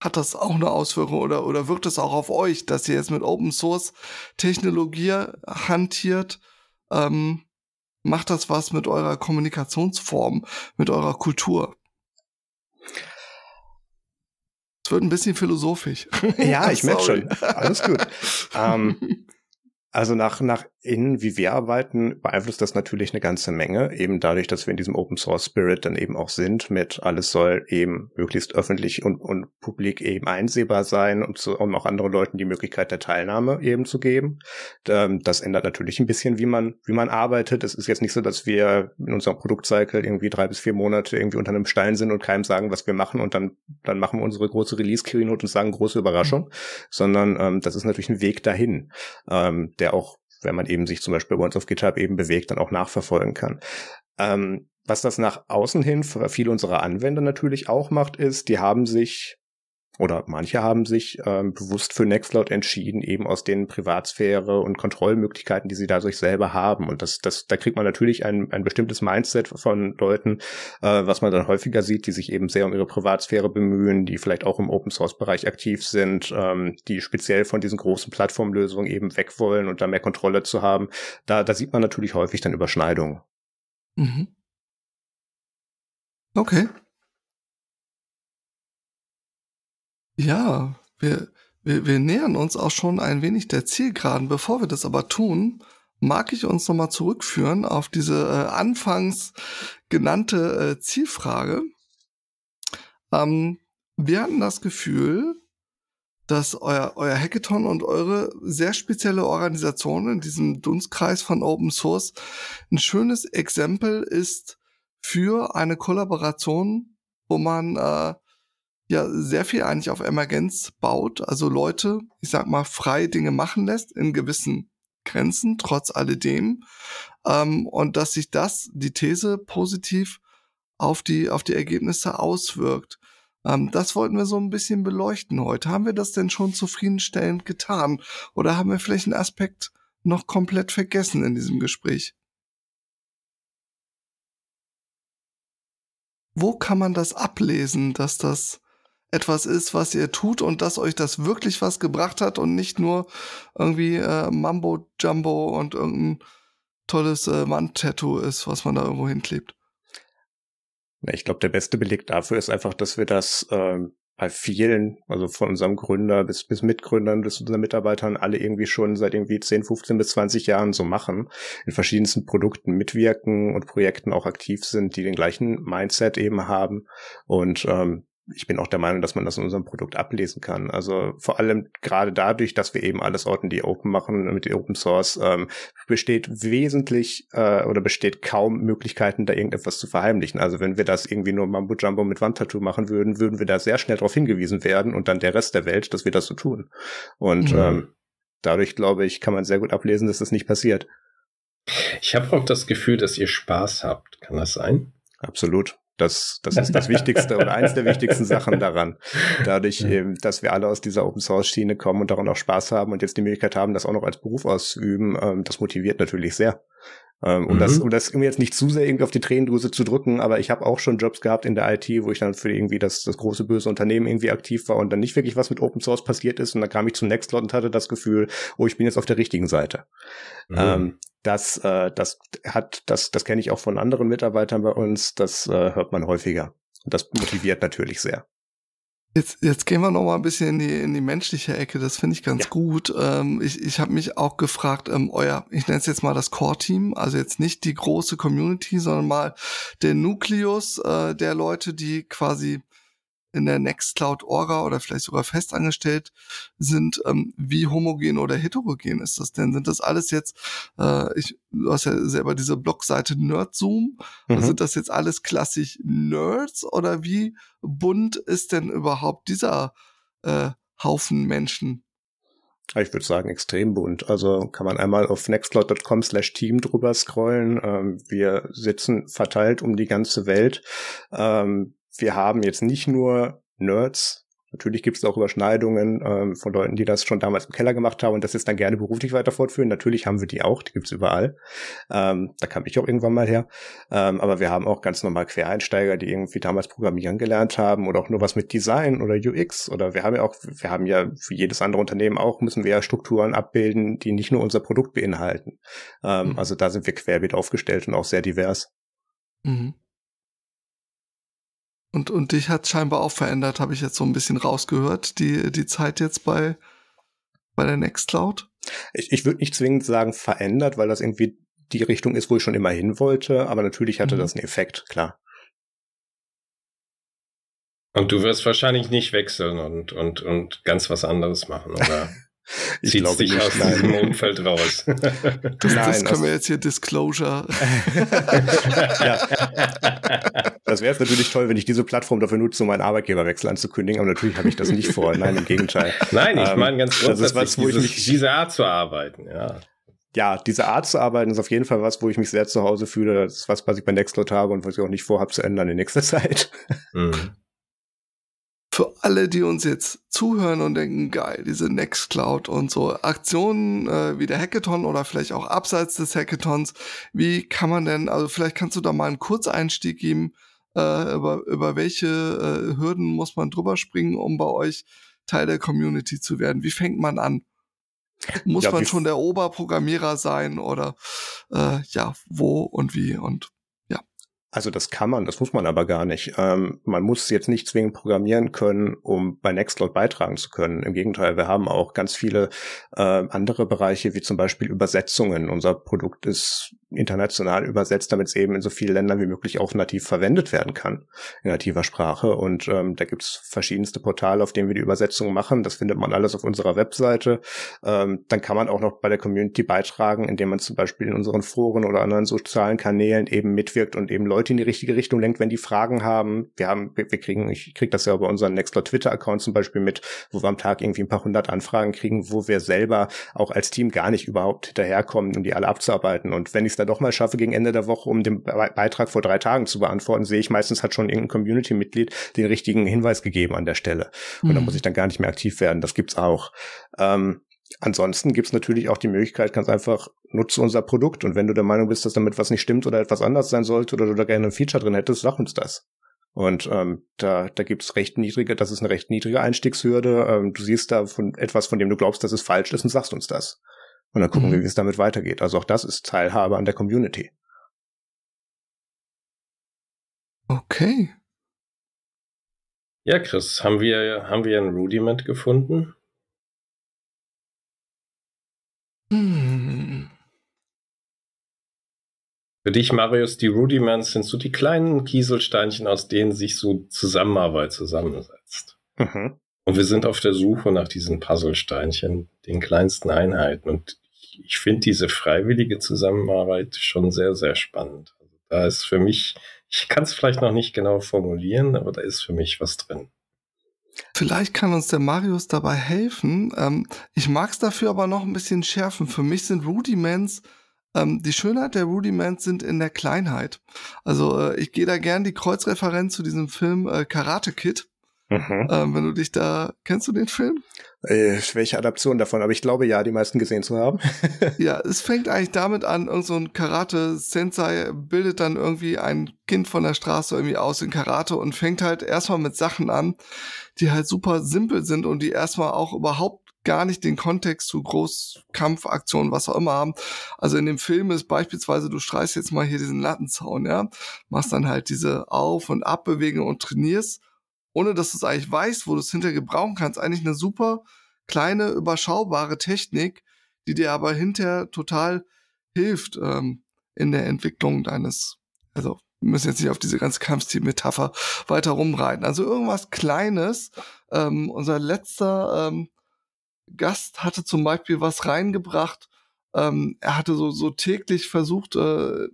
Hat das auch eine Auswirkung oder, oder wirkt es auch auf euch, dass ihr jetzt mit Open Source Technologie hantiert? Ähm, macht das was mit eurer Kommunikationsform, mit eurer Kultur? Es wird ein bisschen philosophisch. Ja, ich merke schon. Alles gut. ähm, also nach, nach innen, wie wir arbeiten, beeinflusst das natürlich eine ganze Menge. Eben dadurch, dass wir in diesem Open Source Spirit dann eben auch sind, mit alles soll eben möglichst öffentlich und, und publik eben einsehbar sein, um, zu, um auch anderen Leuten die Möglichkeit der Teilnahme eben zu geben. Das ändert natürlich ein bisschen, wie man, wie man arbeitet. Es ist jetzt nicht so, dass wir in unserem Produktcycle irgendwie drei bis vier Monate irgendwie unter einem Stein sind und keinem sagen, was wir machen und dann, dann machen wir unsere große Release-Keynote und sagen große Überraschung, mhm. sondern ähm, das ist natürlich ein Weg dahin. Ähm, der auch, wenn man eben sich zum Beispiel bei uns auf GitHub eben bewegt, dann auch nachverfolgen kann. Ähm, was das nach außen hin für viele unserer Anwender natürlich auch macht, ist, die haben sich oder manche haben sich ähm, bewusst für Nextcloud entschieden, eben aus den Privatsphäre und Kontrollmöglichkeiten, die sie dadurch selber haben. Und das, das, da kriegt man natürlich ein, ein bestimmtes Mindset von Leuten, äh, was man dann häufiger sieht, die sich eben sehr um ihre Privatsphäre bemühen, die vielleicht auch im Open Source Bereich aktiv sind, ähm, die speziell von diesen großen Plattformlösungen eben weg wollen und da mehr Kontrolle zu haben. Da, da sieht man natürlich häufig dann Überschneidungen. Mhm. Okay. Ja, wir, wir, wir nähern uns auch schon ein wenig der Zielgeraden. Bevor wir das aber tun, mag ich uns nochmal zurückführen auf diese äh, anfangs genannte äh, Zielfrage. Ähm, wir hatten das Gefühl, dass euer, euer Hackathon und eure sehr spezielle Organisation in diesem Dunstkreis von Open Source ein schönes Exempel ist für eine Kollaboration, wo man äh, ja sehr viel eigentlich auf Emergenz baut, also Leute, ich sag mal, frei Dinge machen lässt in gewissen Grenzen, trotz alledem. Ähm, und dass sich das, die These, positiv auf die, auf die Ergebnisse auswirkt. Ähm, das wollten wir so ein bisschen beleuchten heute. Haben wir das denn schon zufriedenstellend getan? Oder haben wir vielleicht einen Aspekt noch komplett vergessen in diesem Gespräch? Wo kann man das ablesen, dass das etwas ist, was ihr tut und dass euch das wirklich was gebracht hat und nicht nur irgendwie äh, Mambo Jumbo und irgendein tolles äh, Wandtattoo ist, was man da irgendwo hinklebt? Ich glaube, der beste Beleg dafür ist einfach, dass wir das ähm, bei vielen, also von unserem Gründer bis, bis Mitgründern, bis unseren Mitarbeitern, alle irgendwie schon seit irgendwie 10, 15 bis 20 Jahren so machen, in verschiedensten Produkten mitwirken und Projekten auch aktiv sind, die den gleichen Mindset eben haben und ähm, ich bin auch der Meinung, dass man das in unserem Produkt ablesen kann. Also vor allem gerade dadurch, dass wir eben alles Orten, die Open machen mit Open Source, ähm, besteht wesentlich äh, oder besteht kaum Möglichkeiten, da irgendetwas zu verheimlichen. Also wenn wir das irgendwie nur Mambo Jumbo mit Wandtattoo machen würden, würden wir da sehr schnell darauf hingewiesen werden und dann der Rest der Welt, dass wir das so tun. Und mhm. ähm, dadurch, glaube ich, kann man sehr gut ablesen, dass das nicht passiert. Ich habe auch das Gefühl, dass ihr Spaß habt. Kann das sein? Absolut. Das, das ist das Wichtigste oder eins der wichtigsten Sachen daran. Dadurch, eben, dass wir alle aus dieser Open Source Schiene kommen und daran auch Spaß haben und jetzt die Möglichkeit haben, das auch noch als Beruf auszuüben, ähm, das motiviert natürlich sehr. Ähm, um, mhm. das, um das irgendwie jetzt nicht zu sehr irgendwie auf die Tränendrüse zu drücken, aber ich habe auch schon Jobs gehabt in der IT, wo ich dann für irgendwie das, das große böse Unternehmen irgendwie aktiv war und dann nicht wirklich was mit Open Source passiert ist und dann kam ich zum Nextlot und hatte das Gefühl, oh, ich bin jetzt auf der richtigen Seite. Mhm. Ähm, das, äh, das hat, das, das kenne ich auch von anderen Mitarbeitern bei uns. Das äh, hört man häufiger. Und das motiviert natürlich sehr. Jetzt, jetzt gehen wir noch mal ein bisschen in die, in die menschliche Ecke. Das finde ich ganz ja. gut. Ähm, ich ich habe mich auch gefragt, ähm, euer, ich nenne es jetzt mal das Core-Team, also jetzt nicht die große Community, sondern mal der Nukleus äh, der Leute, die quasi in der Nextcloud Orga oder vielleicht sogar festangestellt sind, ähm, wie homogen oder heterogen ist das denn? Sind das alles jetzt, äh, ich, du hast ja selber diese Blogseite Nerdzoom, mhm. sind das jetzt alles klassisch Nerds oder wie bunt ist denn überhaupt dieser äh, Haufen Menschen? Ich würde sagen, extrem bunt. Also kann man einmal auf nextcloud.com slash team drüber scrollen. Ähm, wir sitzen verteilt um die ganze Welt. Ähm, wir haben jetzt nicht nur Nerds. Natürlich gibt es auch Überschneidungen ähm, von Leuten, die das schon damals im Keller gemacht haben und das jetzt dann gerne beruflich weiter fortführen. Natürlich haben wir die auch, die gibt's überall. Ähm, da kam ich auch irgendwann mal her. Ähm, aber wir haben auch ganz normal Quereinsteiger, die irgendwie damals Programmieren gelernt haben oder auch nur was mit Design oder UX. Oder wir haben ja auch, wir haben ja für jedes andere Unternehmen auch, müssen wir ja Strukturen abbilden, die nicht nur unser Produkt beinhalten. Ähm, mhm. Also da sind wir querbeet aufgestellt und auch sehr divers. Mhm. Und, und dich hat scheinbar auch verändert, habe ich jetzt so ein bisschen rausgehört, die, die Zeit jetzt bei, bei der Nextcloud? Ich, ich würde nicht zwingend sagen verändert, weil das irgendwie die Richtung ist, wo ich schon immer hin wollte, aber natürlich hatte mhm. das einen Effekt, klar. Und du wirst wahrscheinlich nicht wechseln und, und, und ganz was anderes machen, oder? Ich Zieht sich aus nein. diesem Umfeld raus. Das, nein, das können wir jetzt hier Disclosure. ja. Das wäre natürlich toll, wenn ich diese Plattform dafür nutze, um meinen Arbeitgeberwechsel anzukündigen, aber natürlich habe ich das nicht vor. Nein, im Gegenteil. Nein, ich ähm, meine ganz grundsätzlich, das ist was, wo dieses, ich mich, diese Art zu arbeiten, ja. Ja, diese Art zu arbeiten ist auf jeden Fall was, wo ich mich sehr zu Hause fühle. Das ist was, was ich bei Nextcloud habe und was ich auch nicht vorhabe zu ändern in nächster Zeit. Mhm für alle, die uns jetzt zuhören und denken, geil, diese Nextcloud und so Aktionen äh, wie der Hackathon oder vielleicht auch abseits des Hackathons, wie kann man denn, also vielleicht kannst du da mal einen Kurzeinstieg geben, äh, über, über welche äh, Hürden muss man drüber springen, um bei euch Teil der Community zu werden? Wie fängt man an? Muss ja, man schon der Oberprogrammierer sein oder äh, ja, wo und wie und also das kann man, das muss man aber gar nicht. Ähm, man muss jetzt nicht zwingend programmieren können, um bei Nextcloud beitragen zu können. Im Gegenteil, wir haben auch ganz viele äh, andere Bereiche, wie zum Beispiel Übersetzungen. Unser Produkt ist international übersetzt, damit es eben in so vielen Ländern wie möglich auch nativ verwendet werden kann, in nativer Sprache. Und ähm, da gibt's verschiedenste Portale, auf denen wir die Übersetzung machen. Das findet man alles auf unserer Webseite. Ähm, dann kann man auch noch bei der Community beitragen, indem man zum Beispiel in unseren Foren oder anderen sozialen Kanälen eben mitwirkt und eben Leute Leute in die richtige Richtung lenkt, wenn die Fragen haben. Wir haben, wir, wir kriegen, ich krieg das ja über unseren Nextler Twitter-Account zum Beispiel mit, wo wir am Tag irgendwie ein paar hundert Anfragen kriegen, wo wir selber auch als Team gar nicht überhaupt hinterherkommen, um die alle abzuarbeiten. Und wenn ich es dann doch mal schaffe, gegen Ende der Woche, um den Beitrag vor drei Tagen zu beantworten, sehe ich meistens hat schon irgendein Community-Mitglied den richtigen Hinweis gegeben an der Stelle. Und mhm. da muss ich dann gar nicht mehr aktiv werden. Das gibt's auch. Ähm, Ansonsten gibt's natürlich auch die Möglichkeit, ganz einfach, nutze unser Produkt und wenn du der Meinung bist, dass damit was nicht stimmt oder etwas anders sein sollte oder du da gerne ein Feature drin hättest, sag uns das. Und ähm, da, da gibt's recht niedrige, das ist eine recht niedrige Einstiegshürde. Ähm, du siehst da von etwas, von dem du glaubst, dass es falsch ist und sagst uns das. Und dann gucken mhm. wir, wie es damit weitergeht. Also auch das ist Teilhabe an der Community. Okay. Ja, Chris, haben wir, haben wir ein Rudiment gefunden? Hm. Für dich, Marius, die Rudiments sind so die kleinen Kieselsteinchen, aus denen sich so Zusammenarbeit zusammensetzt. Mhm. Und wir sind auf der Suche nach diesen Puzzlesteinchen, den kleinsten Einheiten. Und ich finde diese freiwillige Zusammenarbeit schon sehr, sehr spannend. Also da ist für mich, ich kann es vielleicht noch nicht genau formulieren, aber da ist für mich was drin. Vielleicht kann uns der Marius dabei helfen. Ähm, ich mag es dafür aber noch ein bisschen schärfen. Für mich sind Rudiments, ähm, die Schönheit der Rudiments sind in der Kleinheit. Also äh, ich gehe da gern die Kreuzreferenz zu diesem Film äh, Karate Kid. Mhm. Ähm, wenn du dich da, kennst du den Film? Äh, welche Adaption davon? Aber ich glaube ja, die meisten gesehen zu haben. ja, es fängt eigentlich damit an, irgend so ein Karate-Sensei bildet dann irgendwie ein Kind von der Straße irgendwie aus in Karate und fängt halt erstmal mit Sachen an, die halt super simpel sind und die erstmal auch überhaupt gar nicht den Kontext zu Großkampfaktionen, was auch immer haben. Also in dem Film ist beispielsweise, du streichst jetzt mal hier diesen Lattenzaun, ja, machst dann halt diese Auf- und Abbewegung und trainierst ohne dass du es eigentlich weißt, wo du es hinterher gebrauchen kannst, eigentlich eine super kleine, überschaubare Technik, die dir aber hinterher total hilft ähm, in der Entwicklung deines, also wir müssen jetzt nicht auf diese ganze Kampfstil-Metapher weiter rumreiten. Also irgendwas Kleines. Ähm, unser letzter ähm, Gast hatte zum Beispiel was reingebracht. Ähm, er hatte so, so täglich versucht, äh,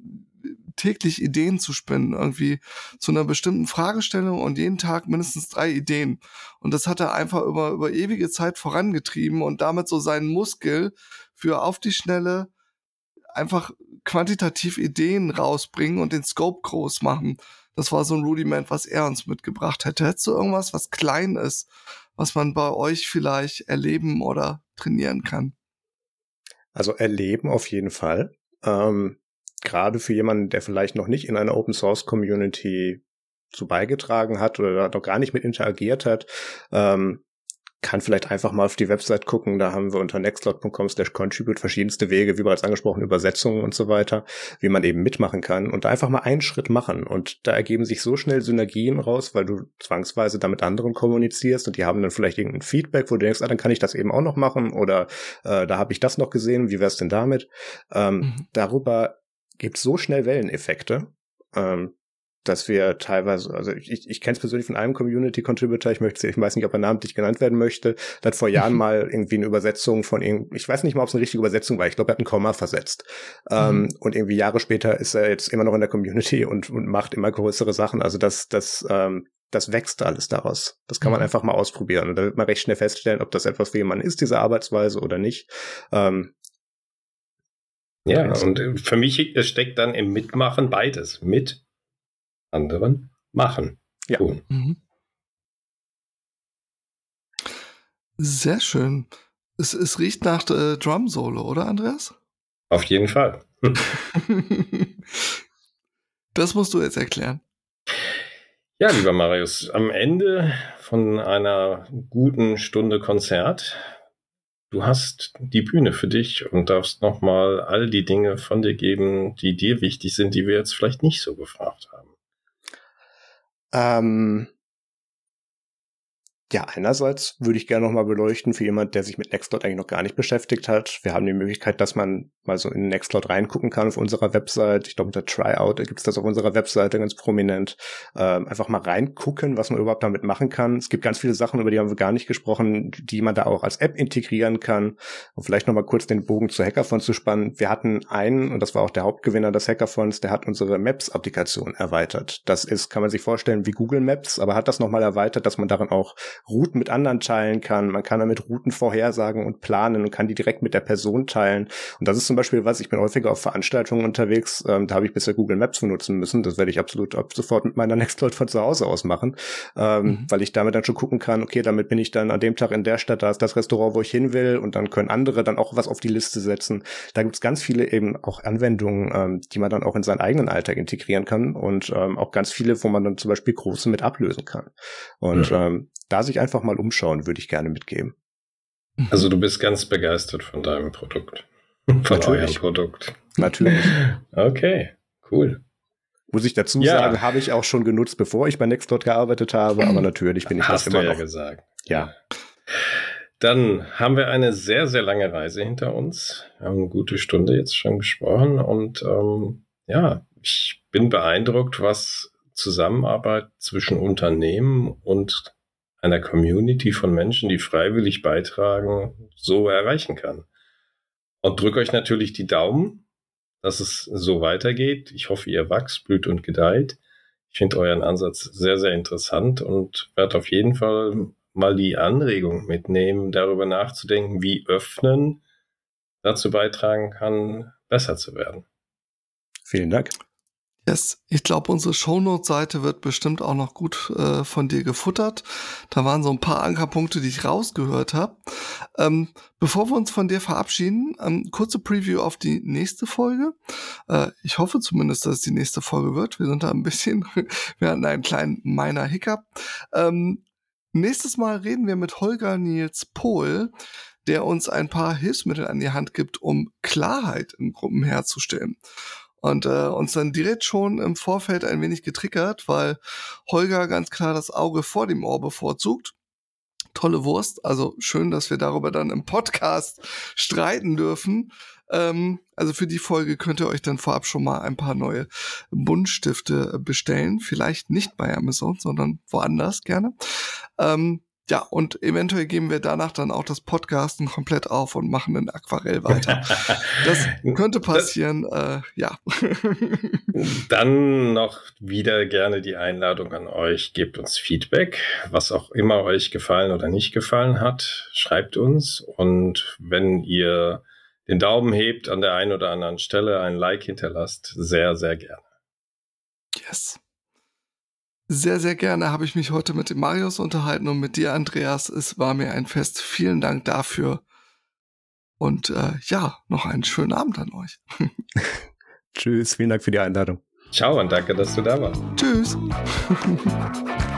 täglich Ideen zu spinnen, irgendwie zu einer bestimmten Fragestellung und jeden Tag mindestens drei Ideen. Und das hat er einfach über, über ewige Zeit vorangetrieben und damit so seinen Muskel für auf die Schnelle einfach quantitativ Ideen rausbringen und den Scope groß machen. Das war so ein Rudiment, was er uns mitgebracht hätte. Hättest du irgendwas, was klein ist, was man bei euch vielleicht erleben oder trainieren kann? Also erleben auf jeden Fall. Ähm, gerade für jemanden, der vielleicht noch nicht in einer Open Source Community zu beigetragen hat oder noch gar nicht mit interagiert hat, ähm, kann vielleicht einfach mal auf die Website gucken. Da haben wir unter nextcloud.com slash contribute verschiedenste Wege, wie bereits angesprochen, Übersetzungen und so weiter, wie man eben mitmachen kann und da einfach mal einen Schritt machen. Und da ergeben sich so schnell Synergien raus, weil du zwangsweise da mit anderen kommunizierst und die haben dann vielleicht irgendein Feedback, wo du denkst, ah, dann kann ich das eben auch noch machen oder äh, da habe ich das noch gesehen, wie wär's denn damit? Ähm, mhm. Darüber gibt so schnell Welleneffekte, ähm, dass wir teilweise, also ich, ich kenne es persönlich von einem Community-Contributor, ich möchte, ich weiß nicht, ob er namentlich genannt werden möchte, der hat vor Jahren mal irgendwie eine Übersetzung von irgendwie, ich weiß nicht mal, ob es eine richtige Übersetzung war, ich glaube, er hat ein Komma versetzt. Ähm, mhm. und irgendwie Jahre später ist er jetzt immer noch in der Community und, und macht immer größere Sachen. Also das, das, ähm, das wächst alles daraus. Das kann man mhm. einfach mal ausprobieren. Und da wird man recht schnell feststellen, ob das etwas für jemanden ist, diese Arbeitsweise oder nicht. Ähm, ja, und äh, für mich steckt dann im Mitmachen beides. Mit anderen machen. Ja. Mhm. Sehr schön. Es, es riecht nach äh, Drum Solo, oder Andreas? Auf jeden Fall. das musst du jetzt erklären. Ja, lieber Marius, am Ende von einer guten Stunde Konzert Du hast die Bühne für dich und darfst nochmal all die Dinge von dir geben, die dir wichtig sind, die wir jetzt vielleicht nicht so gefragt haben. Ähm, Ja, einerseits würde ich gerne nochmal beleuchten für jemand, der sich mit Nextcloud eigentlich noch gar nicht beschäftigt hat. Wir haben die Möglichkeit, dass man mal so in Nextcloud reingucken kann auf unserer Website. Ich glaube, unter Tryout gibt es das auf unserer Webseite ganz prominent. Ähm, einfach mal reingucken, was man überhaupt damit machen kann. Es gibt ganz viele Sachen, über die haben wir gar nicht gesprochen, die man da auch als App integrieren kann. Und vielleicht nochmal kurz den Bogen zu Hackathon zu spannen. Wir hatten einen, und das war auch der Hauptgewinner des Hackathons, der hat unsere Maps-Applikation erweitert. Das ist, kann man sich vorstellen, wie Google Maps, aber hat das nochmal erweitert, dass man darin auch Routen mit anderen teilen kann. Man kann damit Routen vorhersagen und planen und kann die direkt mit der Person teilen. Und das ist zum Beispiel was, ich bin häufiger auf Veranstaltungen unterwegs, ähm, da habe ich bisher Google Maps benutzen müssen. Das werde ich absolut ab sofort mit meiner Nextcloud von zu Hause aus machen, ähm, mhm. weil ich damit dann schon gucken kann, okay, damit bin ich dann an dem Tag in der Stadt, da ist das Restaurant, wo ich hin will und dann können andere dann auch was auf die Liste setzen. Da gibt es ganz viele eben auch Anwendungen, ähm, die man dann auch in seinen eigenen Alltag integrieren kann und ähm, auch ganz viele, wo man dann zum Beispiel große mit ablösen kann. Und mhm. ähm, da sich einfach mal umschauen, würde ich gerne mitgeben. Also du bist ganz begeistert von deinem Produkt. Von Natürlich. Produkt. Natürlich. Okay, cool. Muss ich dazu ja. sagen, habe ich auch schon genutzt, bevor ich bei Nextcloud gearbeitet habe, aber natürlich bin ich Hast das immer du ja noch. gesagt. Ja. Dann haben wir eine sehr, sehr lange Reise hinter uns. Wir haben eine gute Stunde jetzt schon gesprochen und ähm, ja, ich bin beeindruckt, was Zusammenarbeit zwischen Unternehmen und einer Community von Menschen, die freiwillig beitragen, so erreichen kann. Und drücke euch natürlich die Daumen, dass es so weitergeht. Ich hoffe, ihr wachst, blüht und gedeiht. Ich finde euren Ansatz sehr, sehr interessant und werde auf jeden Fall mal die Anregung mitnehmen, darüber nachzudenken, wie Öffnen dazu beitragen kann, besser zu werden. Vielen Dank. Yes. Ich glaube, unsere Shownote-Seite wird bestimmt auch noch gut äh, von dir gefuttert. Da waren so ein paar Ankerpunkte, die ich rausgehört habe. Ähm, bevor wir uns von dir verabschieden, ähm, kurze Preview auf die nächste Folge. Äh, ich hoffe zumindest, dass es die nächste Folge wird. Wir sind da ein bisschen, wir hatten einen kleinen minor Hiccup. Ähm, nächstes Mal reden wir mit Holger Nils Pohl der uns ein paar Hilfsmittel an die Hand gibt, um Klarheit in Gruppen herzustellen und äh, uns dann direkt schon im Vorfeld ein wenig getriggert, weil Holger ganz klar das Auge vor dem Ohr bevorzugt. Tolle Wurst, also schön, dass wir darüber dann im Podcast streiten dürfen. Ähm, also für die Folge könnt ihr euch dann vorab schon mal ein paar neue Buntstifte bestellen. Vielleicht nicht bei Amazon, sondern woanders gerne. Ähm, ja, und eventuell geben wir danach dann auch das Podcasten komplett auf und machen ein Aquarell weiter. Das könnte passieren, das, äh, ja. dann noch wieder gerne die Einladung an euch. Gebt uns Feedback, was auch immer euch gefallen oder nicht gefallen hat. Schreibt uns und wenn ihr den Daumen hebt an der einen oder anderen Stelle, ein Like hinterlasst, sehr, sehr gerne. Yes. Sehr, sehr gerne habe ich mich heute mit dem Marius unterhalten und mit dir, Andreas. Es war mir ein Fest. Vielen Dank dafür. Und äh, ja, noch einen schönen Abend an euch. Tschüss, vielen Dank für die Einladung. Ciao und danke, dass du da warst. Tschüss.